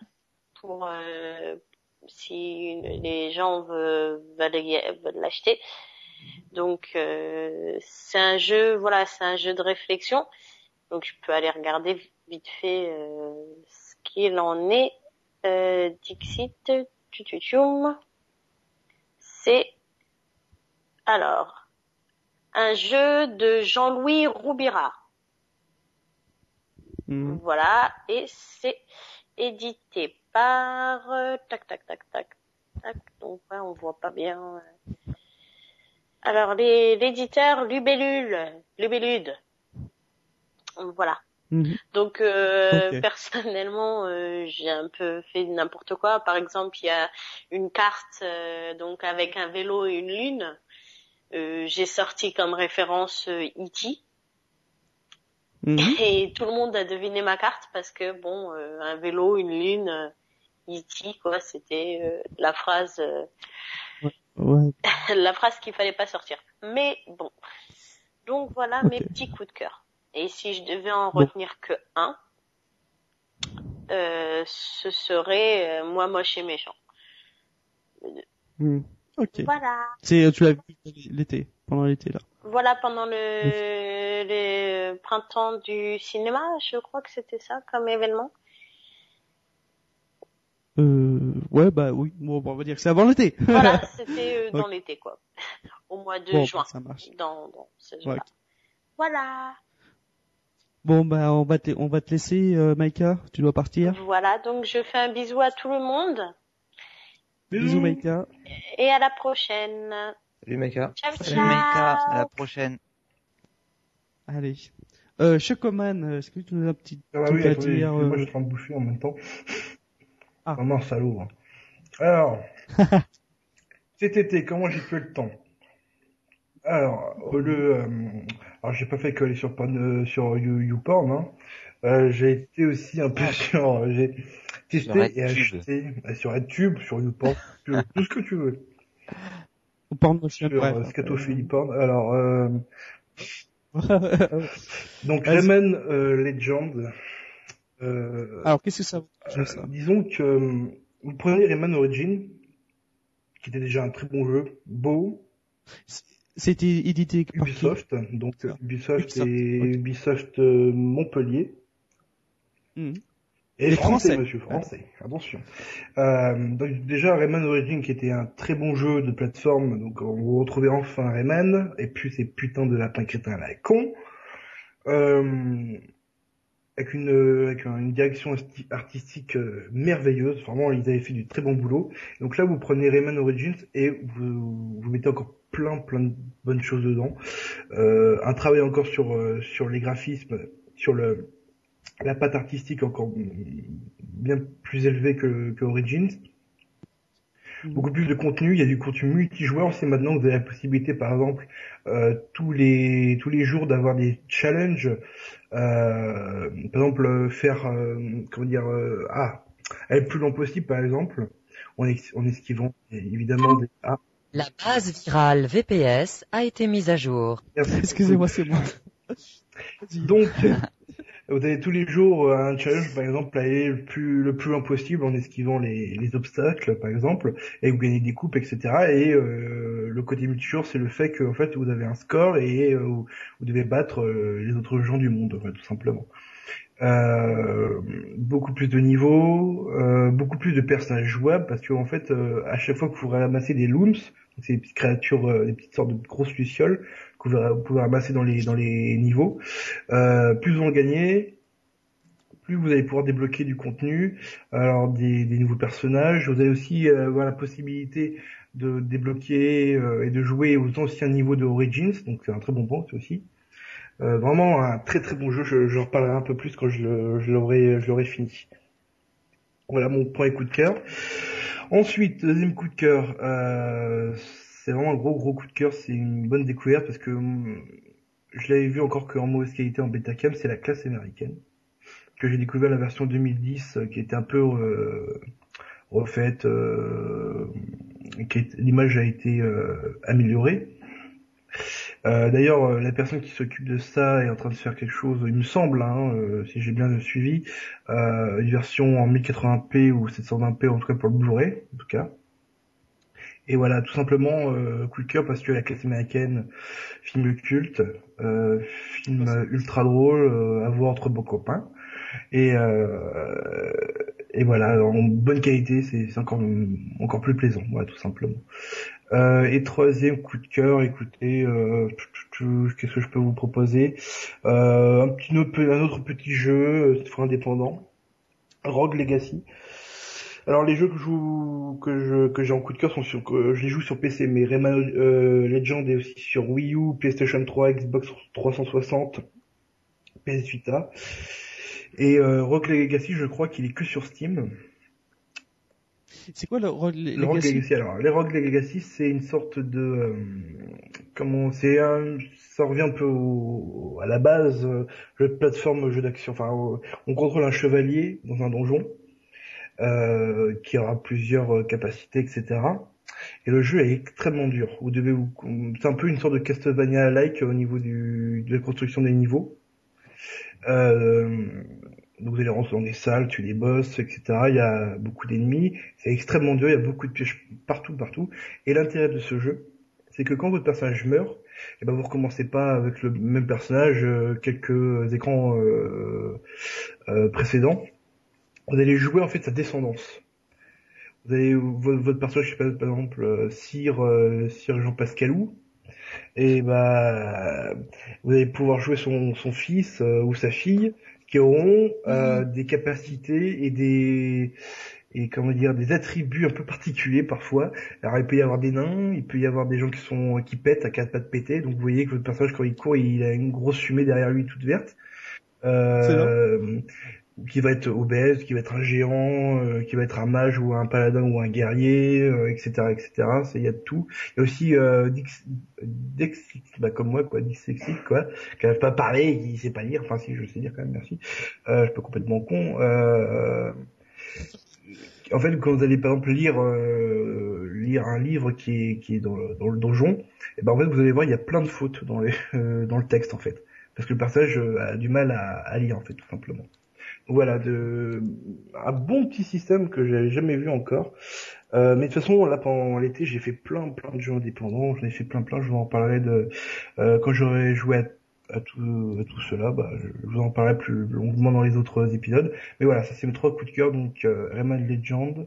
pour euh, si les gens veulent veulent l'acheter. Donc euh, c'est un jeu, voilà, c'est un jeu de réflexion. Donc je peux aller regarder vite fait euh, ce qu'il en est. Euh, Dixit, tututum. C'est alors un jeu de Jean-Louis Roubira. Mhm. Voilà, et c'est édité par tac tac tac tac tac. Donc ouais, on voit pas bien. Alors les l'éditeur Lubellule, Lubellude. Voilà. Mhm. Donc euh, personnellement, euh, j'ai un peu fait n'importe quoi. Par exemple, il y a une carte euh, donc avec un vélo et une lune. Euh, j'ai sorti comme référence euh, E.T. Mhm. et tout le monde a deviné ma carte parce que bon, euh, un vélo, une lune, euh, E.T. quoi, c'était euh, la phrase, euh, Ouais. la phrase qu'il fallait pas sortir. Mais bon, donc voilà mes petits coups de cœur. Et si je devais en Bon. retenir que un, euh, ce serait euh, moi moche et méchant. Ok. Voilà. C'est tu l'as vu l'été, pendant l'été là. Voilà pendant le, le printemps du cinéma, je crois que c'était ça comme événement. Euh, ouais bah oui, bon, on va dire que c'est avant l'été. Voilà, c'était euh, dans l'été quoi, au mois de Bon, juin, ça marche. dans, dans ce Ouais. jour-là. Voilà. Bon bah on va te, on va te laisser, euh, Maïka, tu dois partir. Voilà, donc je fais un bisou à tout le monde Bisous Maïka. et à la prochaine. Salut Maïka. Ciao Salut. Maïka, à la prochaine. Allez. Euh, Chocoman, euh, est-ce que tu nous as un petit Ah bah truc oui, à dire moi euh, je suis en train de bouffer en même temps. Ah. Vraiment salaud. hein. Alors, cet été, comment j'ai fait le temps? Alors, au lieu, euh, alors j'ai pas fait que aller sur Porn- euh, sur You- YouPorn, hein. Euh, j'ai été aussi un peu sur, euh, j'ai testé Sur et acheté euh, sur RedTube, sur YouPorn, sur tout ce que tu veux. Porn motion, Sur bref. euh, Scatophilie Porn. Alors, donc. Rayman euh, Legend. Euh, Alors qu'est-ce que ça vaut Euh, ça disons que euh, vous prenez Rayman Origin, qui était déjà un très bon jeu, beau, C'était édité par qui Ubisoft, donc Ubisoft Ubisoft, et. Ubisoft Montpellier. Mhm. Et Les français, Français. monsieur, français, attention. Euh, donc déjà Rayman Origin qui était un très bon jeu de plateforme, donc on retrouvez enfin Rayman, et puis ces putains de lapins crétins à la con. Euh, avec une, avec une direction artistique euh, merveilleuse, vraiment ils avaient fait du très bon boulot. Donc là vous prenez Rayman Origins et vous, vous mettez encore plein plein de bonnes choses dedans. Euh, un travail encore sur, euh, sur les graphismes, sur le, la patte artistique encore bien plus élevée que, que Origins. beaucoup plus de contenu. Il y a du contenu multijoueur. C'est maintenant vous avez la possibilité, par exemple, euh, tous les tous les jours d'avoir des challenges. Euh, par exemple, faire euh, comment dire euh, ah aller le plus loin possible, par exemple, en, esquivant évidemment des ah La base virale VPS a été mise à jour. Excusez-moi, c'est moi. Donc, vous avez tous les jours euh, un challenge, par exemple, aller le plus, loin possible en esquivant les, les obstacles, par exemple, et vous gagnez des coupes, etc. Et euh, le côté multijoueur, c'est le fait que, en fait, vous avez un score et euh, vous, devez battre euh, les autres gens du monde, tout simplement. Euh, beaucoup plus de niveaux, euh, beaucoup plus de personnages jouables, parce que en fait, à chaque fois que vous ramassez des looms, c'est des petites créatures, euh, des petites sortes de grosses lucioles que vous, pouvez ramasser dans les dans les niveaux, euh, plus vous en gagnez, plus vous allez pouvoir débloquer du contenu, alors des, des nouveaux personnages. Vous allez aussi euh, avoir la possibilité de débloquer euh, et de jouer aux anciens niveaux de Origins, donc c'est un très bon point aussi. Euh, vraiment un très très bon jeu, je, je reparlerai un peu plus quand je l'aurai je l'aurai fini. Voilà mon point et coup de cœur. Ensuite, deuxième coup de cœur, euh, c'est vraiment un gros gros coup de cœur, c'est une bonne découverte parce que hum, je l'avais vu encore qu'en mauvaise qualité en Betacam, c'est la classe américaine que j'ai découvert la version 2010 euh, qui était un peu euh, refaite, euh, l'image a été améliorée. Euh, D'ailleurs, euh, la personne qui s'occupe de ça est en train de faire quelque chose, il me semble, hein, euh, si j'ai bien suivi, une version en 1080p ou 720p en tout cas pour le Blu-ray, en tout cas. Et voilà, tout simplement coup de cœur parce que la classe américaine, film culte, film ultra drôle, à voir entre beaux copains. Et, voilà, en bonne qualité, c'est encore plus plaisant, tout simplement. Euh, et troisième coup de cœur, écoutez, euh, qu'est-ce que je peux vous proposer? Euh, Un autre, petit jeu, euh, cette fois indépendant, Rogue Legacy. Alors les jeux que je joue, que j'ai en coup de cœur sont sur, je les joue sur PC, mais Rayman Legend est aussi sur Wii U, PlayStation 3, Xbox 360, PS Vita. Et Rogue Legacy, je crois qu'il est que sur Steam. C'est quoi le Rogue Le Rogue Legacy? Legacy, alors les Rogue Legacy, c'est une sorte de euh, comment c'est un ça revient un peu au- à la base euh, de plateforme, jeu d'action. Enfin, on contrôle un chevalier dans un donjon euh, qui aura plusieurs euh, capacités, etc. Et le jeu est extrêmement dur. Vous devez vous, c'est un peu une sorte de Castlevania-like au niveau du, de la construction des niveaux. Euh, donc vous allez rentrer dans des salles, tuer des boss, etc. Il y a beaucoup d'ennemis. C'est extrêmement dur. Il y a beaucoup de pièges partout, partout. Et l'intérêt de ce jeu, c'est que quand votre personnage meurt, eh ben vous recommencez pas avec le même personnage euh, quelques écrans euh, euh, précédents. Vous allez jouer en fait sa descendance. Vous avez votre, personnage, je sais pas, par exemple, euh, Sire, euh, Sire Jean Pascalou, et bah vous allez pouvoir jouer son, fils ou sa fille qui auront euh, des capacités et des et comment dire des attributs un peu particuliers parfois. Alors il peut y avoir des nains, il peut y avoir des gens qui sont qui pètent à quatre pattes pétées, donc vous voyez que votre personnage quand il court, il a une grosse fumée derrière lui toute verte. Euh, qui va être obèse, qui va être un géant, euh, qui va être un mage ou un paladin ou un guerrier, euh, etc., etc. Il y a de tout. Il y a aussi euh, bah, comme moi, quoi, dyslexique, quoi, qui n'arrive pas à parler, qui sait pas lire. Enfin, si, je sais lire quand même, merci. Euh, je peux complètement con. Euh, en fait, quand vous allez par exemple lire euh, lire un livre qui est qui est dans le, dans le donjon, et ben en fait vous allez voir il y a plein de fautes dans les dans le texte en fait, parce que le personnage euh, a du mal à, à lire en fait tout simplement. Voilà, de un bon petit système que j'avais jamais vu encore. Euh, mais de toute façon là pendant l'été j'ai fait plein plein de jeux indépendants, j'en ai fait plein plein. Je vous en parlerai de euh, quand j'aurai joué à tout, à tout cela, bah, je vous en parlerai plus longuement dans les autres épisodes. Mais voilà, ça c'est mes trois coups de cœur. Donc euh, Rayman Legend,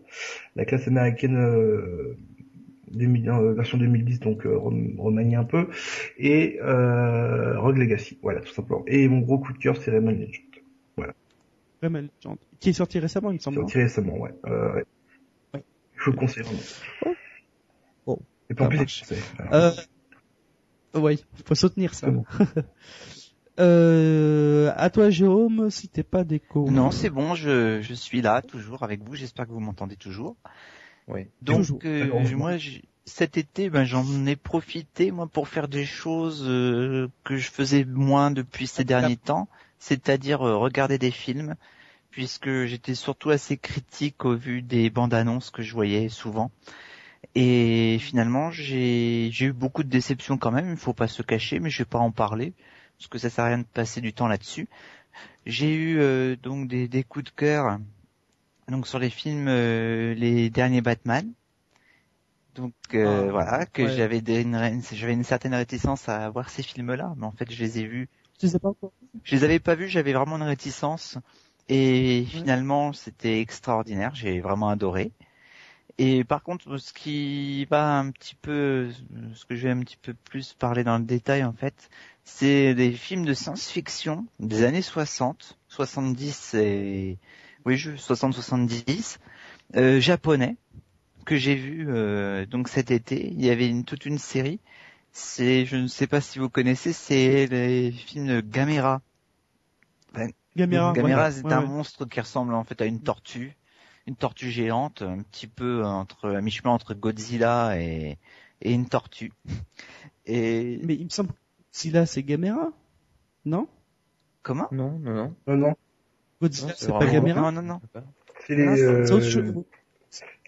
la classe américaine euh, 2000, euh, version 2010, donc euh, rem- remaniée un peu, et euh, Rogue Legacy. Voilà, tout simplement. Et mon gros coup de cœur, c'est Rayman Legend. Rayman Legend. Qui est sorti récemment, il me semble. Sorti récemment, ouais. Euh, ouais. Je vous le conseille vraiment. Bon. Et ça plus. Alors, Euh, oui, faut soutenir ça. euh, à toi, Jérôme, si t'es pas déco. Non, c'est bon, je, je suis là toujours avec vous. J'espère que vous m'entendez toujours. Oui. Donc Toujours, euh, malheureusement. moi j'ai- cet été ben j'en ai profité moi pour faire des choses euh, que je faisais moins depuis ces derniers temps, c'est-à-dire euh, regarder des films puisque j'étais surtout assez critique au vu des bandes annonces que je voyais souvent. Et finalement, j'ai j'ai eu beaucoup de déceptions quand même, il faut pas se cacher, mais je vais pas en parler parce que ça sert à rien de passer du temps là-dessus. J'ai eu euh, donc des, des coups de cœur donc sur les films euh, les derniers Batman. Donc euh, Ah, voilà que ouais. j'avais des- une, j'avais une certaine réticence à voir ces films-là, mais en fait je les ai vus. Je sais pas encore. Je les avais pas vus, j'avais vraiment une réticence et finalement c'était extraordinaire, j'ai vraiment adoré. Et par contre, ce qui va un petit peu, ce que je vais un petit peu plus parler dans le détail en fait, c'est des films de science-fiction des années 60, 70 et oui, je 60-70 euh, japonais que j'ai vu euh, donc cet été. Il y avait une, toute une série. C'est, je ne sais pas si vous connaissez, c'est les films de Gamera. Gamera. Gamera, ouais, c'est ouais, un ouais. monstre qui ressemble en fait à une tortue, une tortue géante, un petit peu entre à mi-chemin entre Godzilla et, et une tortue. Et Mais il me semble que Godzilla c'est Gamera, non? Comment? Non, non, non. Non, non. Godzilla Non, c'est pas Gamera? Non, non, non. C'est Non, les, c'est- euh, C'est autre chose.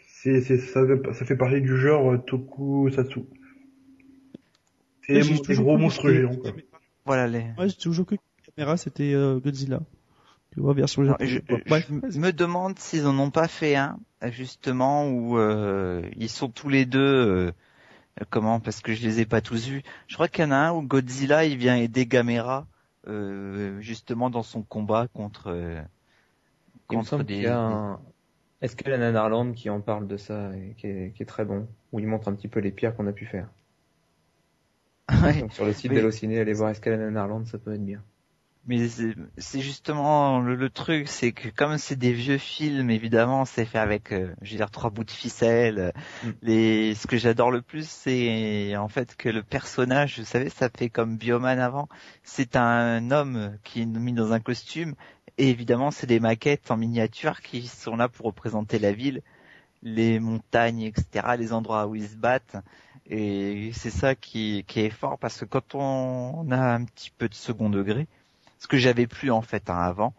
c'est, c'est, ça, ça fait partie du genre euh, Tokusatsu. C'est des j'ai des toujours gros que monstres c'était- géants, quoi. Voilà les. Ouais, j'ai toujours cru que Gamera c'était euh, Godzilla. Tu vois, version Non, je, Ouais, je me demande s'ils en ont pas fait un justement où euh, ils sont tous les deux euh, comment parce que je les ai pas tous vus. Je crois qu'il y en a un où Godzilla il vient aider Gamera euh, justement dans son combat contre euh, Il contre des, qu'il y a un... Est-ce qu'il y a Nanarland qui en parle de ça et qui est, qui est très bon, où il montre un petit peu les pires qu'on a pu faire? Ouais. Donc sur le site Mais- d'Allociné, allez voir Escalade Nanarland, ça peut être bien. Mais c'est c'est justement le, le truc, c'est que comme c'est des vieux films, évidemment, c'est fait avec, euh, je veux dire, trois bouts de ficelle. Mm. Les, ce que j'adore le plus, c'est en fait que le personnage, vous savez, ça fait comme Bioman avant. C'est un homme qui est mis dans un costume, et évidemment, c'est des maquettes en miniature qui sont là pour représenter la ville, les montagnes, etc., les endroits où ils se battent. Et c'est ça qui, est fort parce que quand on a un petit peu de second degré, ce que j'avais plus en fait hein, avant.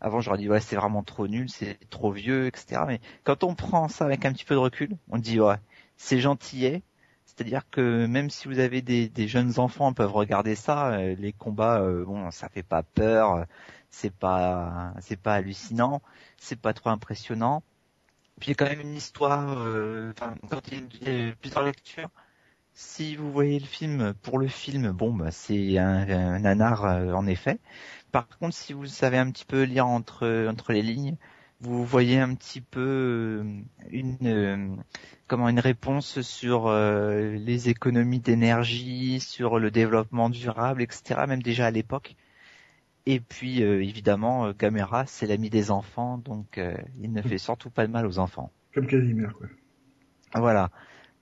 Avant, j'aurais dit ouais, c'est vraiment trop nul, c'est trop vieux, etc. Mais quand on prend ça avec un petit peu de recul, on dit ouais, c'est gentillet. C'est-à-dire que même si vous avez des, jeunes enfants, peuvent regarder ça. euh, les combats, euh, bon, ça fait pas peur, euh, c'est pas, c'est pas hallucinant, c'est pas trop impressionnant. Puis il y a quand même une histoire. euh, quand il y a plusieurs lectures, si vous voyez le film pour le film, bon, bah, c'est un, un nanar euh, en effet. Par contre, si vous savez un petit peu lire entre entre les lignes, vous voyez un petit peu euh, une euh, comment une réponse sur euh, les économies d'énergie, sur le développement durable, etc. Même déjà à l'époque. Et puis euh, évidemment, euh, Gamera, c'est l'ami des enfants, donc euh, il ne fait surtout pas de mal aux enfants. Comme Casimir, quoi. Voilà,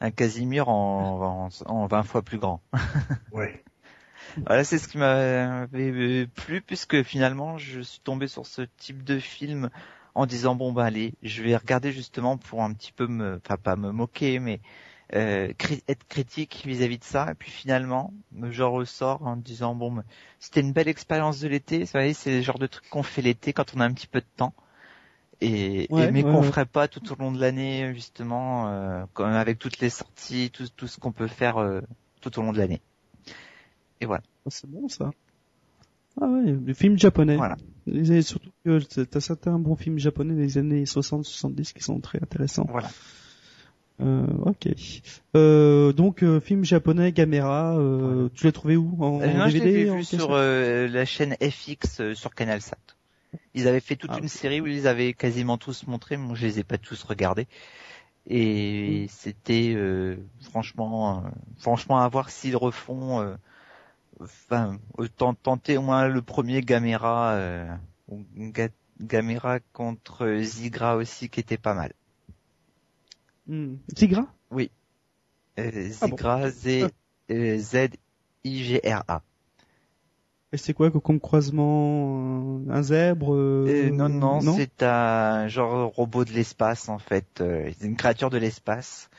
un Casimir en, en, en 20 fois plus grand. Ouais. Voilà, c'est ce qui m'avait euh, plu puisque finalement je suis tombé sur ce type de film en disant bon bah allez, je vais regarder justement pour un petit peu me, enfin pas me moquer, mais euh, cri- être critique vis-à-vis de ça. Et puis finalement, j'en ressors en disant bon, bah, c'était une belle expérience de l'été. Vous savez, c'est le genre de truc qu'on fait l'été quand on a un petit peu de temps. Et, Ouais, et mais ouais, qu'on ouais. ferait pas tout au long de l'année justement, euh, comme avec toutes les sorties, tout, tout ce qu'on peut faire euh, tout au long de l'année. Et voilà. Oh, C'est bon ça. Ah ouais, des films japonais. Voilà. Et surtout que t'as certains bons films japonais des années 60-70 qui sont très intéressants. Voilà. Euh, ok. Euh, donc euh, film japonais Gamera, euh, tu l'as trouvé où? En, Euh, non, je DVD l'avais en vu sur euh, la chaîne FX sur CanalSat. Ils avaient fait toute Ah. une série où ils avaient quasiment tous montré, moi je les ai pas tous regardés. Et Mm. c'était euh, franchement, euh, franchement à voir s'ils refont, euh, enfin autant tenter au moins le premier Gamera, euh, Ga- Gamera contre Zigra aussi qui était pas mal. Hmm. Tigra Euh, Ah bon. Zigra Z euh, Z I G R A. Et c'est quoi comme croisement Un zèbre euh, Non, non, c'est un genre robot de l'espace en fait. C'est une créature de l'espace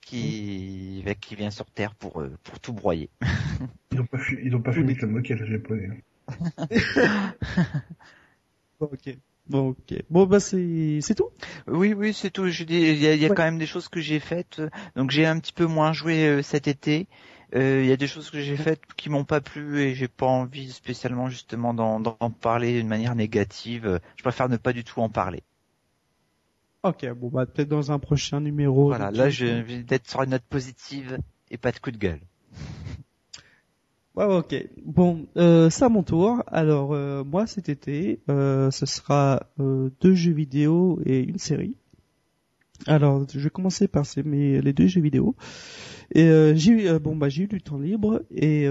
qui, mmh. qui vient sur Terre pour, pour tout broyer. Ils n'ont pas, fu... ils ont pas fumé comme moquette le japonais. ok. Bon, ok. Bon, bah c'est c'est tout? Oui, oui, c'est tout. Je dis, il y a, y a quand même des choses que j'ai faites. Donc j'ai un petit peu moins joué euh, cet été. Euh, il y a des choses que j'ai faites qui m'ont pas plu et j'ai pas envie spécialement justement d'en parler d'une manière négative. Je préfère ne pas du tout en parler. Ok, bon bah peut-être dans un prochain numéro. Voilà, là je vais d'être sur une note positive et pas de coup de gueule. Ouais, ok. Bon, euh, c'est à mon tour. Alors, euh, moi, cet été, euh, ce sera euh, deux jeux vidéo et une série. Alors, je vais commencer par ces, mes, les deux jeux vidéo. Et euh, j'ai eu, bon bah j'ai eu du temps libre et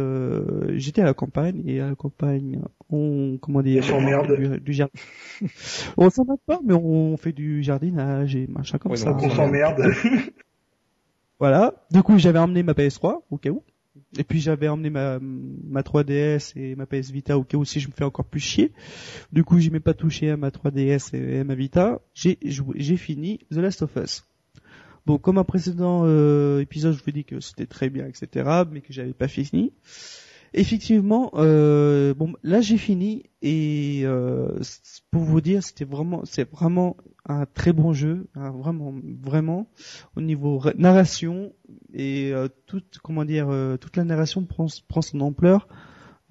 j'étais à la campagne et à la campagne on comment dire on du, du jardin. on s'emmerde pas mais on fait du jardinage et machin comme ça. On s'emmerde. voilà. Du coup j'avais emmené ma PS3 au cas où. Et puis j'avais emmené ma, ma 3DS et ma PS Vita au cas où si je me fais encore plus chier. Du coup, j'y m'ai pas touché à ma 3DS et à ma Vita. J'ai j'ai fini The Last of Us. Bon, comme un précédent euh, épisode, je vous dis que c'était très bien, etc., mais que j'avais pas fini. Effectivement, euh, bon, là j'ai fini et euh, pour vous dire, c'était vraiment, c'est vraiment un très bon jeu, hein, vraiment, vraiment au niveau narration et euh, toute, comment dire, euh, toute la narration prend, prend son ampleur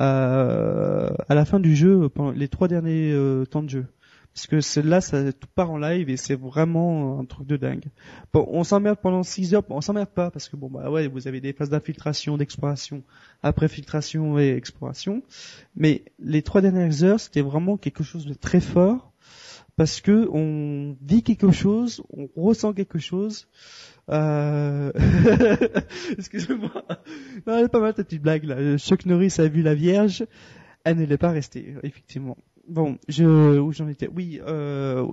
euh, à la fin du jeu, pendant les trois derniers temps de jeu parce que celle-là, ça tout part en live et c'est vraiment un truc de dingue. Bon, on s'emmerde pendant 6 heures, on s'emmerde pas parce que bon bah ouais, vous avez des phases d'infiltration, d'exploration, après filtration et exploration, mais les trois dernières heures, c'était vraiment quelque chose de très fort parce que on dit quelque chose, on ressent quelque chose. Euh... Excusez-moi. Non, elle est pas mal ta petite blague là. Chuck Norris a vu la Vierge, elle ne l'est pas restée, effectivement bon, je, où j'en étais? Oui, euh,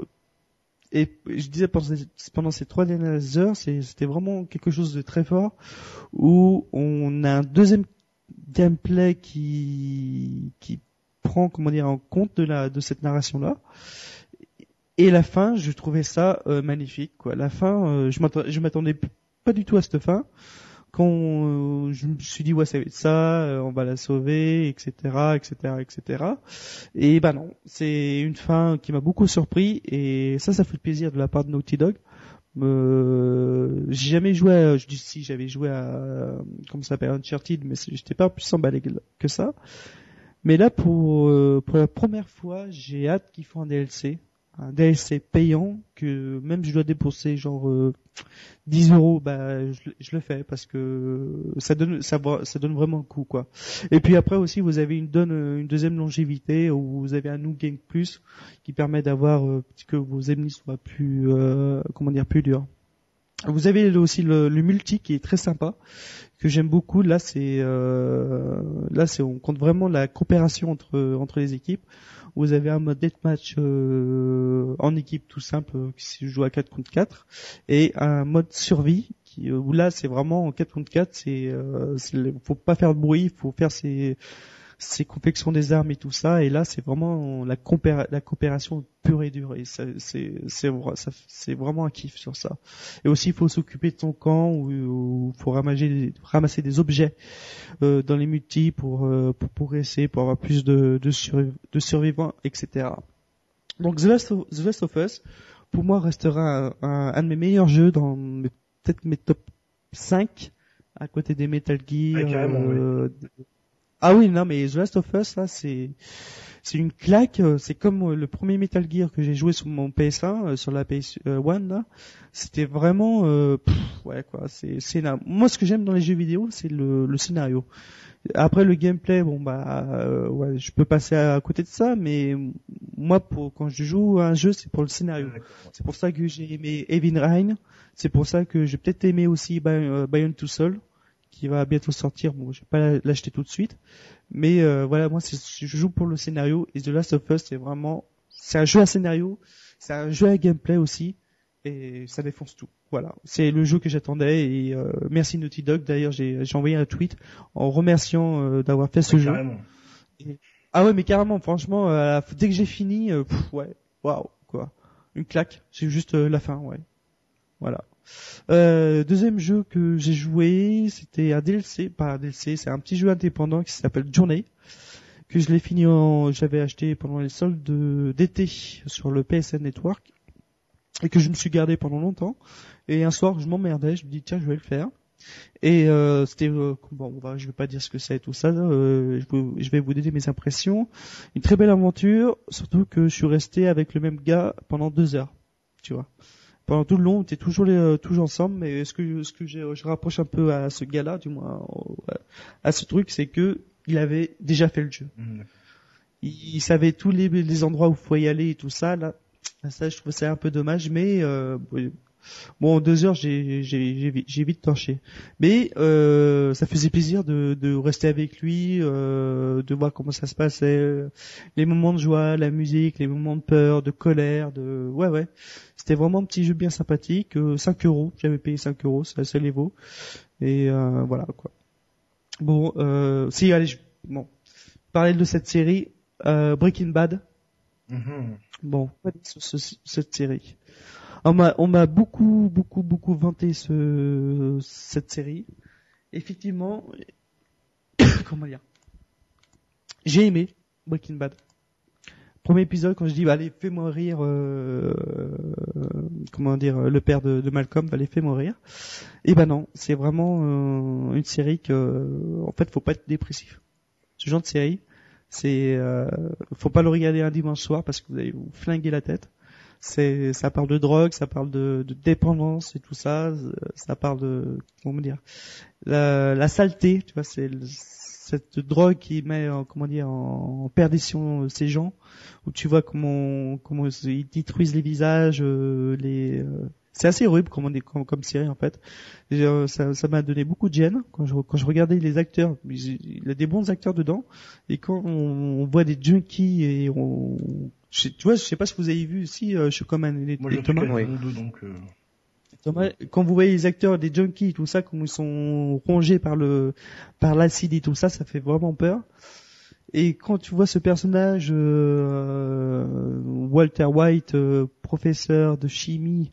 et je disais pendant ces, trois dernières heures, c'était vraiment quelque chose de très fort, où on a un deuxième gameplay qui, qui prend, comment dire, en compte de la, de cette narration-là. Et la fin, je trouvais ça euh, magnifique, quoi. La fin, euh, je m'attendais pas du tout à cette fin quand euh, je me suis dit ouais ça va être ça, euh, on va la sauver, etc., etc., etc. Et ben non, c'est une fin qui m'a beaucoup surpris et ça, ça fait plaisir de la part de Naughty Dog. Euh, j'ai jamais joué à, je dis si j'avais joué à comment ça s'appelle Uncharted mais j'étais pas plus emballé que ça mais là pour pour la première fois j'ai hâte qu'ils font un DLC un DLC payant que même je dois dépenser genre 10 euh, euros, bah je, le fais parce que ça donne ça, donne vraiment le coup quoi. Et puis après aussi vous avez une donne une deuxième longévité où vous avez un New Game Plus qui permet d'avoir euh, que vos ennemis soient plus euh, comment dire plus durs. Vous avez aussi le, le, multi qui est très sympa, que j'aime beaucoup. Là, c'est euh, là, c'est on compte vraiment la coopération entre entre les équipes. Vous avez un mode deathmatch euh, en équipe tout simple qui se joue à 4 contre 4 et un mode survie qui, où là c'est vraiment en 4 contre 4. C'est euh, faut pas faire de bruit, faut faire ses ces confections des armes et tout ça. Et là, c'est vraiment la, la coopération pure et dure. Et c'est vraiment un kiff sur ça. Et aussi, il faut s'occuper de ton camp ou il faut ramasser, ramasser des objets euh, dans les multis pour, euh, pour progresser, pour avoir plus de, de, de survivants, etc. Donc The Last, of, The Last of Us, pour moi, restera un, un, de mes meilleurs jeux dans peut-être mes top 5 à côté des Metal Gear, euh, ah oui, non, mais The Last of Us, là, c'est c'est une claque. Euh, c'est comme euh, le premier Metal Gear que j'ai joué sur mon PS1, euh, sur la PS1 là. C'était vraiment, ouais quoi. C'est c'est moi ce que j'aime dans les jeux vidéo, c'est le, le scénario. Après le gameplay, bon bah ouais, je peux passer à, côté de ça, mais moi pour quand je joue à un jeu, c'est pour le scénario. C'est pour ça que j'ai aimé Evin Rhine. C'est pour ça que j'ai peut-être aimé aussi Bayonne tout seul qui va bientôt sortir. Bon, je vais pas l'acheter tout de suite, mais euh, voilà, moi, je joue pour le scénario et The Last of Us, c'est vraiment, c'est un jeu à scénario, c'est un jeu à gameplay aussi, et ça défonce tout. Voilà, c'est le jeu que j'attendais et euh, merci Naughty Dog. D'ailleurs, j'ai envoyé un tweet en remerciant euh, d'avoir fait ce jeu. Ah ouais, mais carrément, franchement, euh, dès que j'ai fini, euh, pff, ouais, waouh, quoi, une claque. C'est juste euh, la fin, ouais. Voilà. Euh, deuxième jeu que j'ai joué, c'était un DLC, pas un DLC, c'est un petit jeu indépendant qui s'appelle Journey, que je l'ai fini en, j'avais acheté pendant les soldes de- d'été sur le PSN Network et que je me suis gardé pendant longtemps. Et un soir, je m'emmerdais, je me dis tiens, je vais le faire. Et euh, c'était euh, bon, on va, je vais pas dire ce que c'est tout ça. je, je vais vous donner mes impressions. Une très belle aventure, surtout que je suis resté avec le même gars pendant deux heures, tu vois. Pendant tout le long, on était toujours les, euh, toujours ensemble. Mais ce que ce que je rapproche un peu à ce gars-là, du moins à ce truc, c'est que il avait déjà fait le jeu. Mm. Il, il savait tous les, les endroits où il faut y aller et tout ça. Là, ça, je trouve ça un peu dommage, mais euh, bon, en deux heures, j'ai j'ai j'ai vi- j'ai vite torché. Mais euh, ça faisait plaisir de, de rester avec lui, euh, de voir comment ça se passait, les moments de joie, la musique, les moments de peur, de colère, de ouais ouais. C'était vraiment un petit jeu bien sympathique. Euh, 5 euros, j'avais payé 5 euros, ça, ça les vaut. Et euh, voilà quoi. Bon, euh, si allez, je, bon, parler de cette série, euh, Breaking Bad. Bon, dire sur ce- cette série. On m'a, beaucoup, beaucoup, beaucoup vanté ce, cette série. Effectivement, comment dire? J'ai aimé Breaking Bad. Premier épisode, quand je dis, bah, allez, fais-moi euh, comment dire, le père de, de Malcolm, bah, allez, fais-moi rire. Et ben non, c'est vraiment euh, une série que, en fait, faut pas être dépressif. Ce genre de série, c'est, euh, faut pas le regarder un dimanche soir parce que vous allez vous flinguer la tête. C'est, ça parle de drogue, ça parle de, de dépendance et tout ça. euh, Ça parle de, comment dire, la, la saleté, tu vois, c'est cette drogue qui met, en, comment dire, en, en perdition euh, ces gens, où tu vois comment, comment ils détruisent les visages, euh, les, euh, c'est assez horrible comme, on est, comme, comme série en fait. Et, euh, ça, ça m'a donné beaucoup de gêne quand je, quand je regardais les acteurs. Il y a des bons acteurs dedans. Et quand on, on voit des junkies et on, je tu vois, je sais pas si vous avez vu aussi, euh, je suis comme un, et, Moi, Thomas. Oui. donc. euh, Thomas, quand vous voyez les acteurs, des junkies, tout ça, comme ils sont rongés par le, par l'acide et tout ça, ça fait vraiment peur. Et quand tu vois ce personnage, euh, Walter White, euh, professeur de chimie,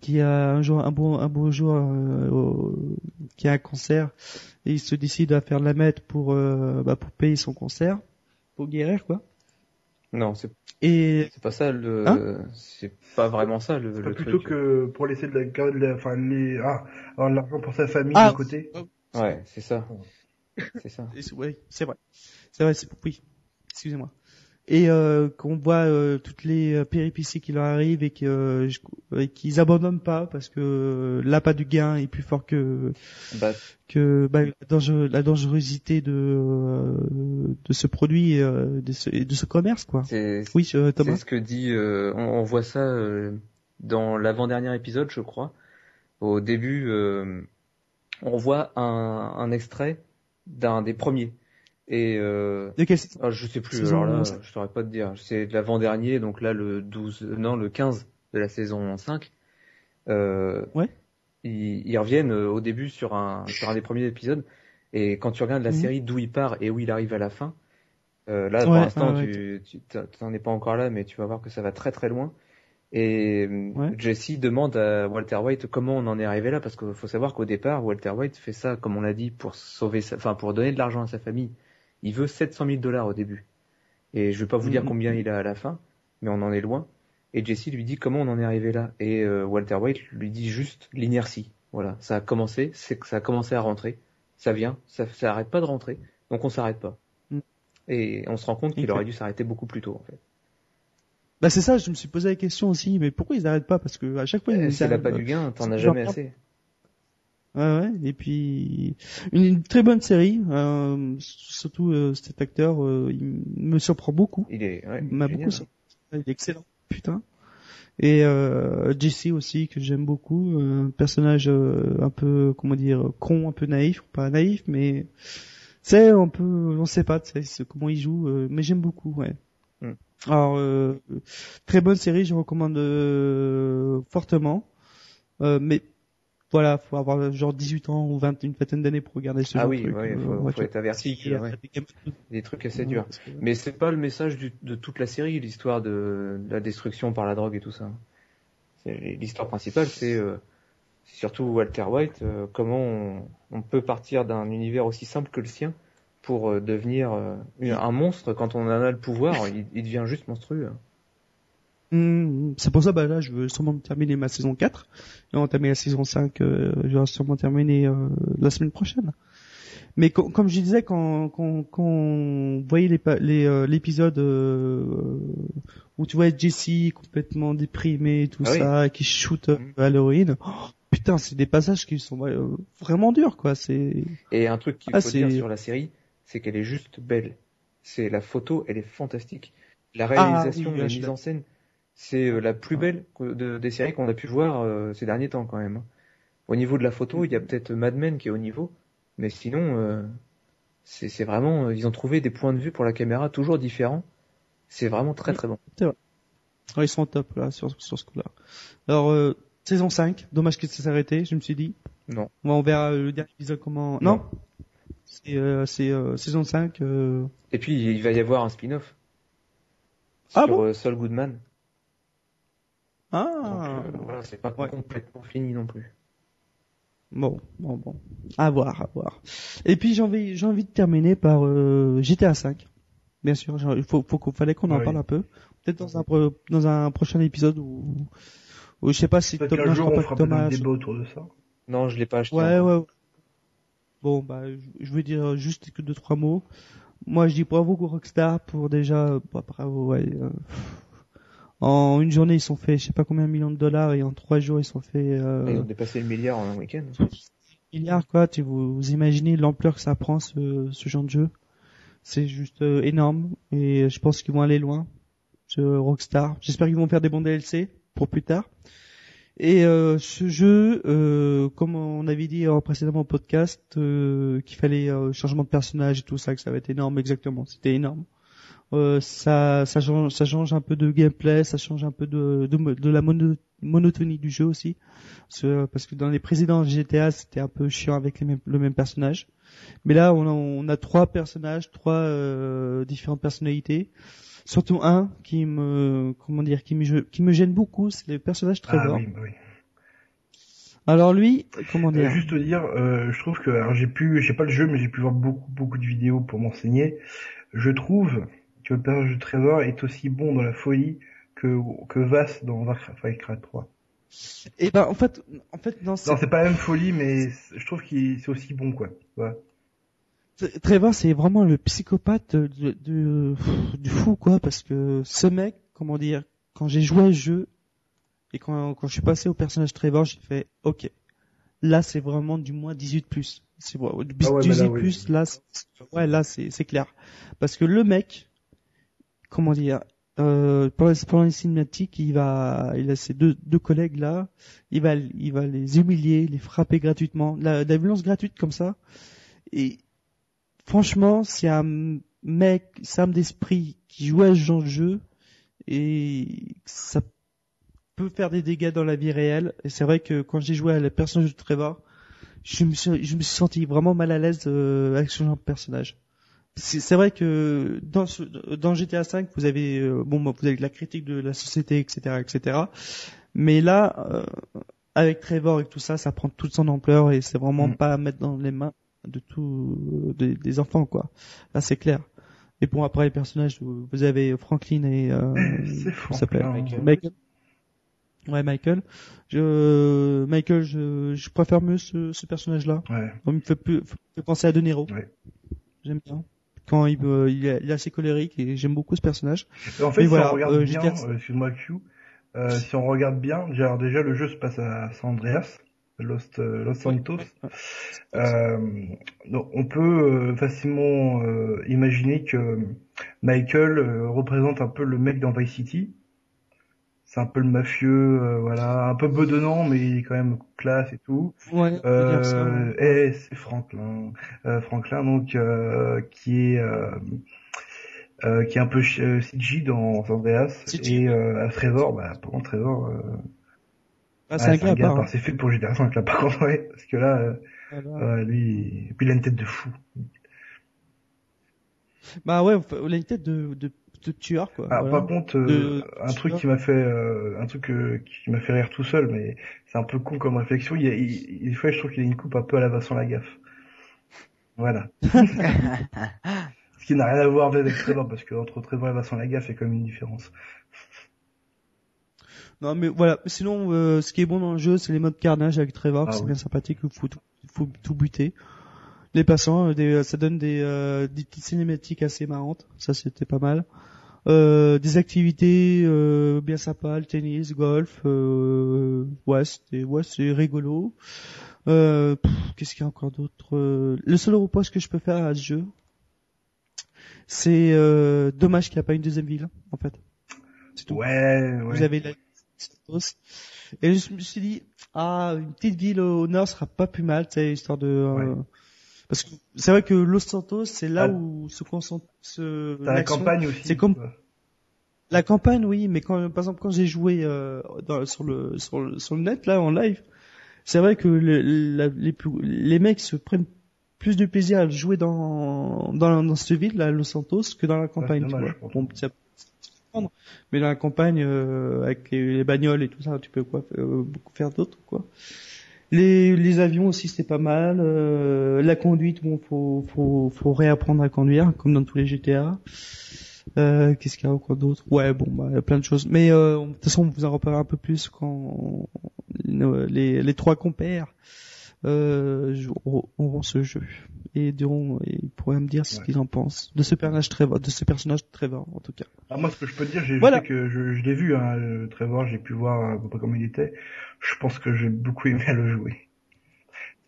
qui a un jour, un bon, un beau jour, euh, au- qui a un cancer, et il se décide à faire de la meth pour, euh, bah, pour payer son cancer, pour guérir quoi. Non, c'est Et c'est pas ça le, Hein? c'est pas vraiment ça le, le pas plutôt truc. que pour laisser de la, garder de la, enfin, les, ah, avoir de l'argent pour sa famille Ah. de côté. Ouais, c'est ça. C'est ça. Ouais, c'est vrai. C'est vrai, c'est oui. Excusez-moi. Et euh, qu'on voit euh, toutes les euh, péripéties qui leur arrivent et que euh, qu'ils abandonnent pas parce que euh, l'appât du gain est plus fort que Bah, que bah, la, dangereux- la dangerosité de euh, de ce produit euh, de ce, et de ce commerce quoi. Oui, euh, c'est Thomas. ce que dit. euh, on, on voit ça euh, dans l'avant-dernier épisode, je crois. Au début, euh, on voit un, un extrait d'un des premiers. Et euh, De quelle ah, je sais plus. Saison Alors là, je saurais pas te dire. C'est de l'avant-dernier, donc là le 12, non le 15 de la saison 5. Euh, Ouais. Ils, ils reviennent euh, au début sur un sur un des premiers épisodes. Et quand tu regardes la Mhm. série d'où il part et où il arrive à la fin, euh, là Ouais, pour l'instant ouais, tu tu t'en- es pas encore là, mais tu vas voir que ça va très très loin. Et. Jesse demande à Walter White comment on en est arrivé là, parce qu'il faut savoir qu'au départ, Walter White fait ça, comme on l'a dit, pour sauver, sa... enfin pour donner de l'argent à sa famille. Il veut 700 000 dollars au début. Et je vais pas vous dire Mhm. combien il a à la fin, mais on en est loin. Et Jesse lui dit comment on en est arrivé là. Et euh, Walter White lui dit juste l'inertie. Voilà, ça a commencé, c'est que ça a commencé à rentrer, ça vient, ça, ça arrête pas de rentrer, donc on s'arrête pas. Mhm. Et on se rend compte qu'il aurait dû s'arrêter beaucoup plus tôt en fait. Bah c'est ça, je me suis posé la question aussi, mais pourquoi ils n'arrêtent pas? Parce que à chaque fois, ils Eh, C'est ils l'appât arrivent- du gain, t'en as jamais assez. Ouais, ouais. Et puis une, une très bonne série. euh, surtout euh, cet acteur, euh, il me surprend beaucoup. Il est, ouais, Il m'a beaucoup surpris. Il est excellent. Putain. Et euh, Jesse aussi que j'aime beaucoup, un personnage euh, un peu comment dire con, un peu naïf, pas naïf, mais c'est on peut, on sait pas, tu sais, c'est comment il joue, euh, mais j'aime beaucoup, ouais. Mm. Alors euh, très bonne série, je recommande euh, fortement, Euh, mais voilà, faut avoir genre 18 ans ou 20, une vingtaine d'années pour regarder ce Ah genre oui, de truc. ouais, euh, faut, ouais, faut être averti il a des trucs assez Ouais, durs. que- Mais c'est pas le message du- de toute la série, l'histoire de, de la destruction par la drogue et tout ça. L'histoire principale, c'est euh, c'est surtout Walter White, euh, comment on, on peut partir d'un univers aussi simple que le sien pour euh, devenir euh, un monstre quand on en a le pouvoir, il, il devient juste monstrueux. Hmm, c'est pour ça, bah là, je veux sûrement terminer ma saison 4 et entamer la saison 5. Euh, je vais sûrement terminer euh, la semaine prochaine. Mais co- comme je disais, quand, quand, quand on voyait les pa- les, euh, l'épisode euh, où tu vois Jesse complètement déprimé et tout Ah oui. ça, qui shoot euh, à l'héroïne, oh, putain, c'est des passages qui sont euh, vraiment durs, quoi. C'est Et un truc qu'il Ah, faut dire sur la série, c'est qu'elle est juste belle. C'est la photo, elle est fantastique. La Ah, réalisation, oui, la mise en scène, c'est euh, la plus belle de- des séries qu'on a pu voir euh, ces derniers temps quand même. hein. Au niveau de la photo, il y a peut-être Mad Men qui est au niveau, mais sinon, euh, c'est vraiment, ils ont trouvé des points de vue pour la caméra toujours différents. C'est vraiment très très bon. Ouais, ils sont top là sur, sur ce coup-là. Alors euh, saison 5, dommage que ça s'est arrêté, je me suis dit. Non. Bon, on verra le dernier épisode comment. Non? C'est c'est saison 5. Euh... Et puis il va y avoir un spin-off Ah sur bon? Saul Goodman. Ah. Donc, euh, voilà, c'est pas Ouais. complètement fini non plus. Bon, bon, bon. À voir, à voir. Et puis j'ai envie, j'ai envie de terminer par euh, GTA 5. Bien sûr, il faut, faut qu'on fallait qu'on en Oui. parle un peu. Peut-être dans un pro- dans un prochain épisode où, où je sais pas si non, je jour on pas fera que peut-être un Thomas. débat autour de ça. Non, je l'ai pas acheté. Ouais, ouais. Bon, bah, je- je vais dire juste que deux trois mots. Moi, je dis bravo Rockstar pour déjà, bah, bravo, ouais. euh, en une journée, ils sont fait, je sais pas combien de millions de dollars, et en trois jours, ils sont fait euh, Ils ont dépassé le milliard en un week-end. milliards, quoi. Tu vous, vous imaginez l'ampleur que ça prend ce, ce genre de jeu C'est juste euh, énorme, et je pense qu'ils vont aller loin. Ce Rockstar. J'espère qu'ils vont faire des bons DLC pour plus tard. Et euh, ce jeu, euh, comme on avait dit en précédemment podcast, euh, qu'il fallait euh, changement de personnage et tout ça, que ça va être énorme, exactement, c'était énorme. Euh, ça, ça change, ça change un peu de gameplay, ça change un peu de, de, de la mono- monotonie du jeu aussi, parce que, dans les précédents GTA, c'était un peu chiant avec les mêmes- le même personnage. Mais là, on a, on a trois personnages, trois euh, différentes personnalités. Surtout un qui me, comment dire, qui me, qui me gêne beaucoup, c'est le personnage Trevor. Ah oui, bah oui. Alors lui, comment Euh, dire juste te dire, euh, je trouve que alors j'ai pu, j'ai pas le jeu, mais j'ai pu voir beaucoup beaucoup de vidéos pour m'enseigner. Je trouve le personnage de Trevor est aussi bon dans la folie que que Vass dans Far Cry 3. Et ben en fait, en fait non, c'est- Non, c'est pas la même folie, mais je trouve qu'il c'est aussi bon quoi. Trevor c'est vraiment le psychopathe de, de- du fou quoi, parce que ce mec, comment dire, quand j'ai joué au jeu et quand, quand je suis passé au personnage Trevor, j'ai fait ok, là c'est vraiment du moins 18 plus. C'est Ah ouais, mais 18 là, oui. plus, là, c'est- ouais là c'est c'est clair, parce que le mec, comment dire, euh, pendant, les cinématiques, il va, il a ses deux, deux collègues là, il va, il va les humilier, les frapper gratuitement, la, la violence gratuite comme ça. Et franchement, c'est un mec, Sam d'esprit qui joue à ce genre de jeu et ça peut faire des dégâts dans la vie réelle. Et c'est vrai que quand j'ai joué à le personnage de Trevor, je me suis, je me suis senti vraiment mal à l'aise euh, avec ce genre de personnage. C'est vrai que dans, ce, dans GTA V, vous avez euh, bon, bah, vous avez de la critique de la société, etc., etc. Mais là, euh, avec Trevor et tout ça, ça prend toute son ampleur et c'est vraiment Mm. pas à mettre dans les mains de tous des, des enfants, quoi. Là, c'est clair. Et bon, après les personnages, vous avez Franklin et euh, s'appelle Michael. Michael. Ouais, Michael. Je, Michael, je, je préfère mieux ce, ce personnage-là. Ouais. Il me fait plus, fait penser à De Niro. Ouais. J'aime bien. Quand il, euh, il, est, il est assez colérique et j'aime beaucoup ce personnage. Et en fait, Mais si voilà, on regarde euh, bien, euh, excuse-moi Q, euh, si on regarde bien, déjà, déjà le jeu se passe à San Andreas, Lost, euh, Los Santos. Donc on peut facilement imaginer que Michael représente un peu le mec dans Vice City. C'est un peu le mafieux, euh, voilà, un peu bedonnant, mais il est quand même classe et tout. Ouais, ça, Euh, ouais. et c'est Franklin, euh, Franklin donc euh, qui est euh, euh, qui est un peu CG dans Andreas CG. et à Trevor, bah pour moi euh, Ah, c'est un gars à gars hein. C'est fait pour GTA 5 là par contre, ouais. Parce que là, Voilà. lui, et puis il a une tête de fou. Bah ouais, il a une tête de, de, de tueur, quoi. Alors voilà. par contre, euh, De- un truc qui m'a fait, euh, un truc euh, qui m'a fait rire tout seul, mais c'est un peu con comme réflexion. Il, y a, il, il- des fois, je trouve qu'il a une coupe un peu à la Vincent Lagaffe. Voilà. Ce qui n'a rien à voir avec Trevor, parce que entre Trevor et Vincent Lagaffe, il y a quand même une différence. Non, mais voilà. Sinon, euh, ce qui est bon dans le jeu, c'est les modes carnage avec Trevor, Ah c'est oui. bien sympathique. Il faut tout, il faut tout buter. Les passants, des, ça donne des, euh, des petites cinématiques assez marrantes. Ça, c'était pas mal. Euh, des activités euh, bien sympas, le tennis, golf. Euh, ouais, c'était, ouais, c'est rigolo. Euh, Qu'est-ce qu'il y a encore d'autre Euh, Le seul reproche que je peux faire à ce jeu, c'est euh, dommage qu'il n'y a pas une deuxième ville, en fait. C'est tout. Ouais, ouais. Vous avez la. Et je me suis dit, ah, une petite ville au nord sera pas plus mal, tu sais, histoire de... euh, Ouais. Parce que c'est vrai que Los Santos, c'est là Ah. où se concentre ce, la campagne aussi. C'est comme-. La campagne, oui, mais quand, par exemple, quand j'ai joué euh, dans, sur le sur le sur le net là en live, c'est vrai que le, la- les plus, les mecs se prennent plus de plaisir à jouer dans dans dans cette ville là, Los Santos, que dans la campagne, dommage, vois. Bon, ça- comprendre. mais dans la campagne euh, avec les, les bagnoles et tout ça, tu peux quoi euh, beaucoup faire d'autre quoi. Les, avions aussi c'était pas mal. Euh, la conduite, bon, faut, faut, faut réapprendre à conduire, comme dans tous les GTA. Euh, Qu'est-ce qu'il y a encore d'autre? Ouais, bon, bah, il y a plein de choses. Mais euh, de toute façon, on vous en reparlera un peu plus quand les, les trois compères euh, auront ce jeu et diront, et ils pourraient me dire ce Ouais. qu'ils en pensent de ce personnage Trevor, de ce personnage Trevor en tout cas. Ah, moi, ce que je peux te dire, j'ai Voilà. que je, je l'ai vu, hein, le Trevor, j'ai pu voir à peu près comment il était. Je pense que j'ai beaucoup aimé à le jouer.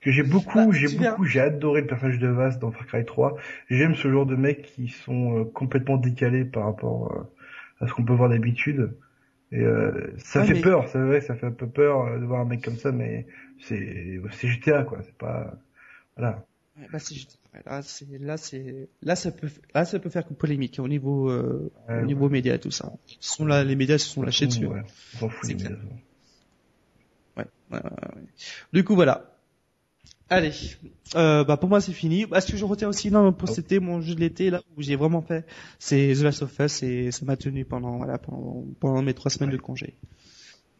Que j'ai beaucoup, Bah, j'ai beaucoup, j'ai adoré le personnage de Vass dans Far Cry 3. J'aime ce genre de mecs qui sont euh, complètement décalés par rapport euh, à ce qu'on peut voir d'habitude. Et euh, ça Ouais, fait mais- peur, c'est vrai, ça fait un peu peur euh, de voir un mec comme ça, mais c'est c'est GTA quoi, c'est pas voilà. Ouais, bah, c'est juste- ouais, là, c'est, là, c'est, là, ça peut, là, ça peut faire polémique au niveau, euh, Ouais, au niveau média et tout ça. Ils sont là, les médias se sont lâchés dessus. Ouais, médias. Ouais, ouais, ouais, ouais. Du coup, voilà. Allez, euh, bah pour moi c'est fini. Bah, ce que je retiens aussi non, pour Oh. c'était mon jeu de l'été là où j'ai vraiment fait, c'est The Last of Us et ça m'a tenu pendant voilà pendant, pendant mes trois semaines de congé.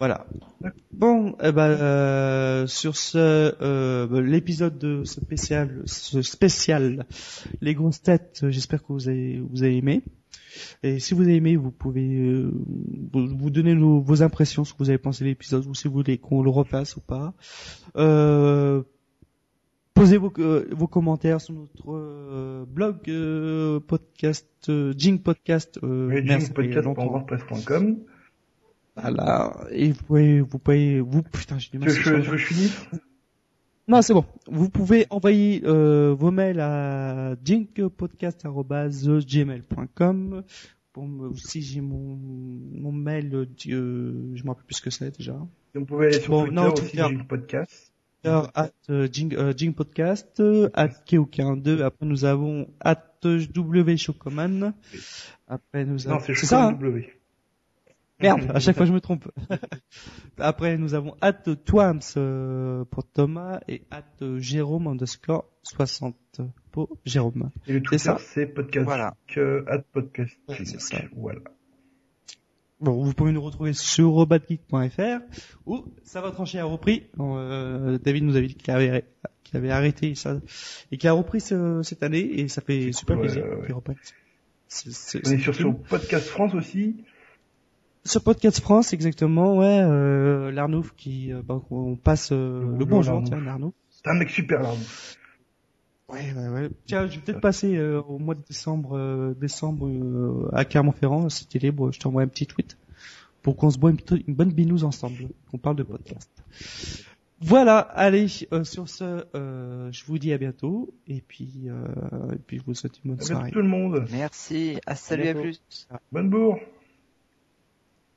Voilà. Bon, eh ben, euh, sur ce euh, l'épisode de ce spécial, ce spécial, les grosses têtes, j'espère que vous avez vous avez aimé. Et si vous avez aimé, vous pouvez euh, vous, donner nos- vos impressions, ce que vous avez pensé de l'épisode, ou si vous voulez qu'on le refasse ou pas. Euh, posez vos, euh, vos commentaires sur notre euh, blog euh, podcast, euh, Jing Podcast. Euh, Oui, merde, ça fait longtemps. podcast.wordpress.com. Voilà. Et vous pouvez, vous pouvez, vous, putain, j'ai du mal. je, je, je Non, c'est bon. Vous pouvez envoyer euh, vos mails à jinkpodcast.gmail.com Bon, si j'ai mon, mon mail, euh, je me rappelle plus ce que c'est déjà. Et Vous pouvez aller sur Bon, Twitter non, aussi. Jing Podcast. Twitter, at euh, Jing, euh, Podcast, euh, at Keo42. Après, nous avons at W Chocoman. Après, nous avons... Non, c'est ça, hein. Merde, à chaque fois je me trompe. Après, nous avons at Twams euh, pour Thomas et at Jérôme underscore 60 pour Jérôme. Et le Twitter, ça. c'est podcast. Voilà. Que, at podcast. Ouais, c'est ça. Voilà. Bon, vous pouvez nous retrouver sur robotgeek.fr ou ça va trancher à repris. Euh, David nous avait dit qu'il avait, arrêté ça et qu'il a repris ce- cette année et ça fait super cool, plaisir ouais, ouais, On est sur, sur Podcast France aussi. Sur Podcast France, exactement, ouais, euh, l'Arnouf qui, euh, bah, on passe euh, Le le bonjour, tiens, l'Arnouf. C'est un mec super là. Ouais, ouais, ouais. Tiens, je vais peut-être passer euh, au mois de décembre, euh, décembre euh, à Clermont-Ferrand, si t'es libre, je t'envoie un petit tweet pour qu'on se boit une, bonne binouse ensemble, qu'on parle de podcast. Voilà, allez, euh, sur ce, euh, je vous dis à bientôt, et puis, euh, et puis je vous souhaite une bonne À soirée. tout le monde. Merci. À salut à plus. Bonne bourre.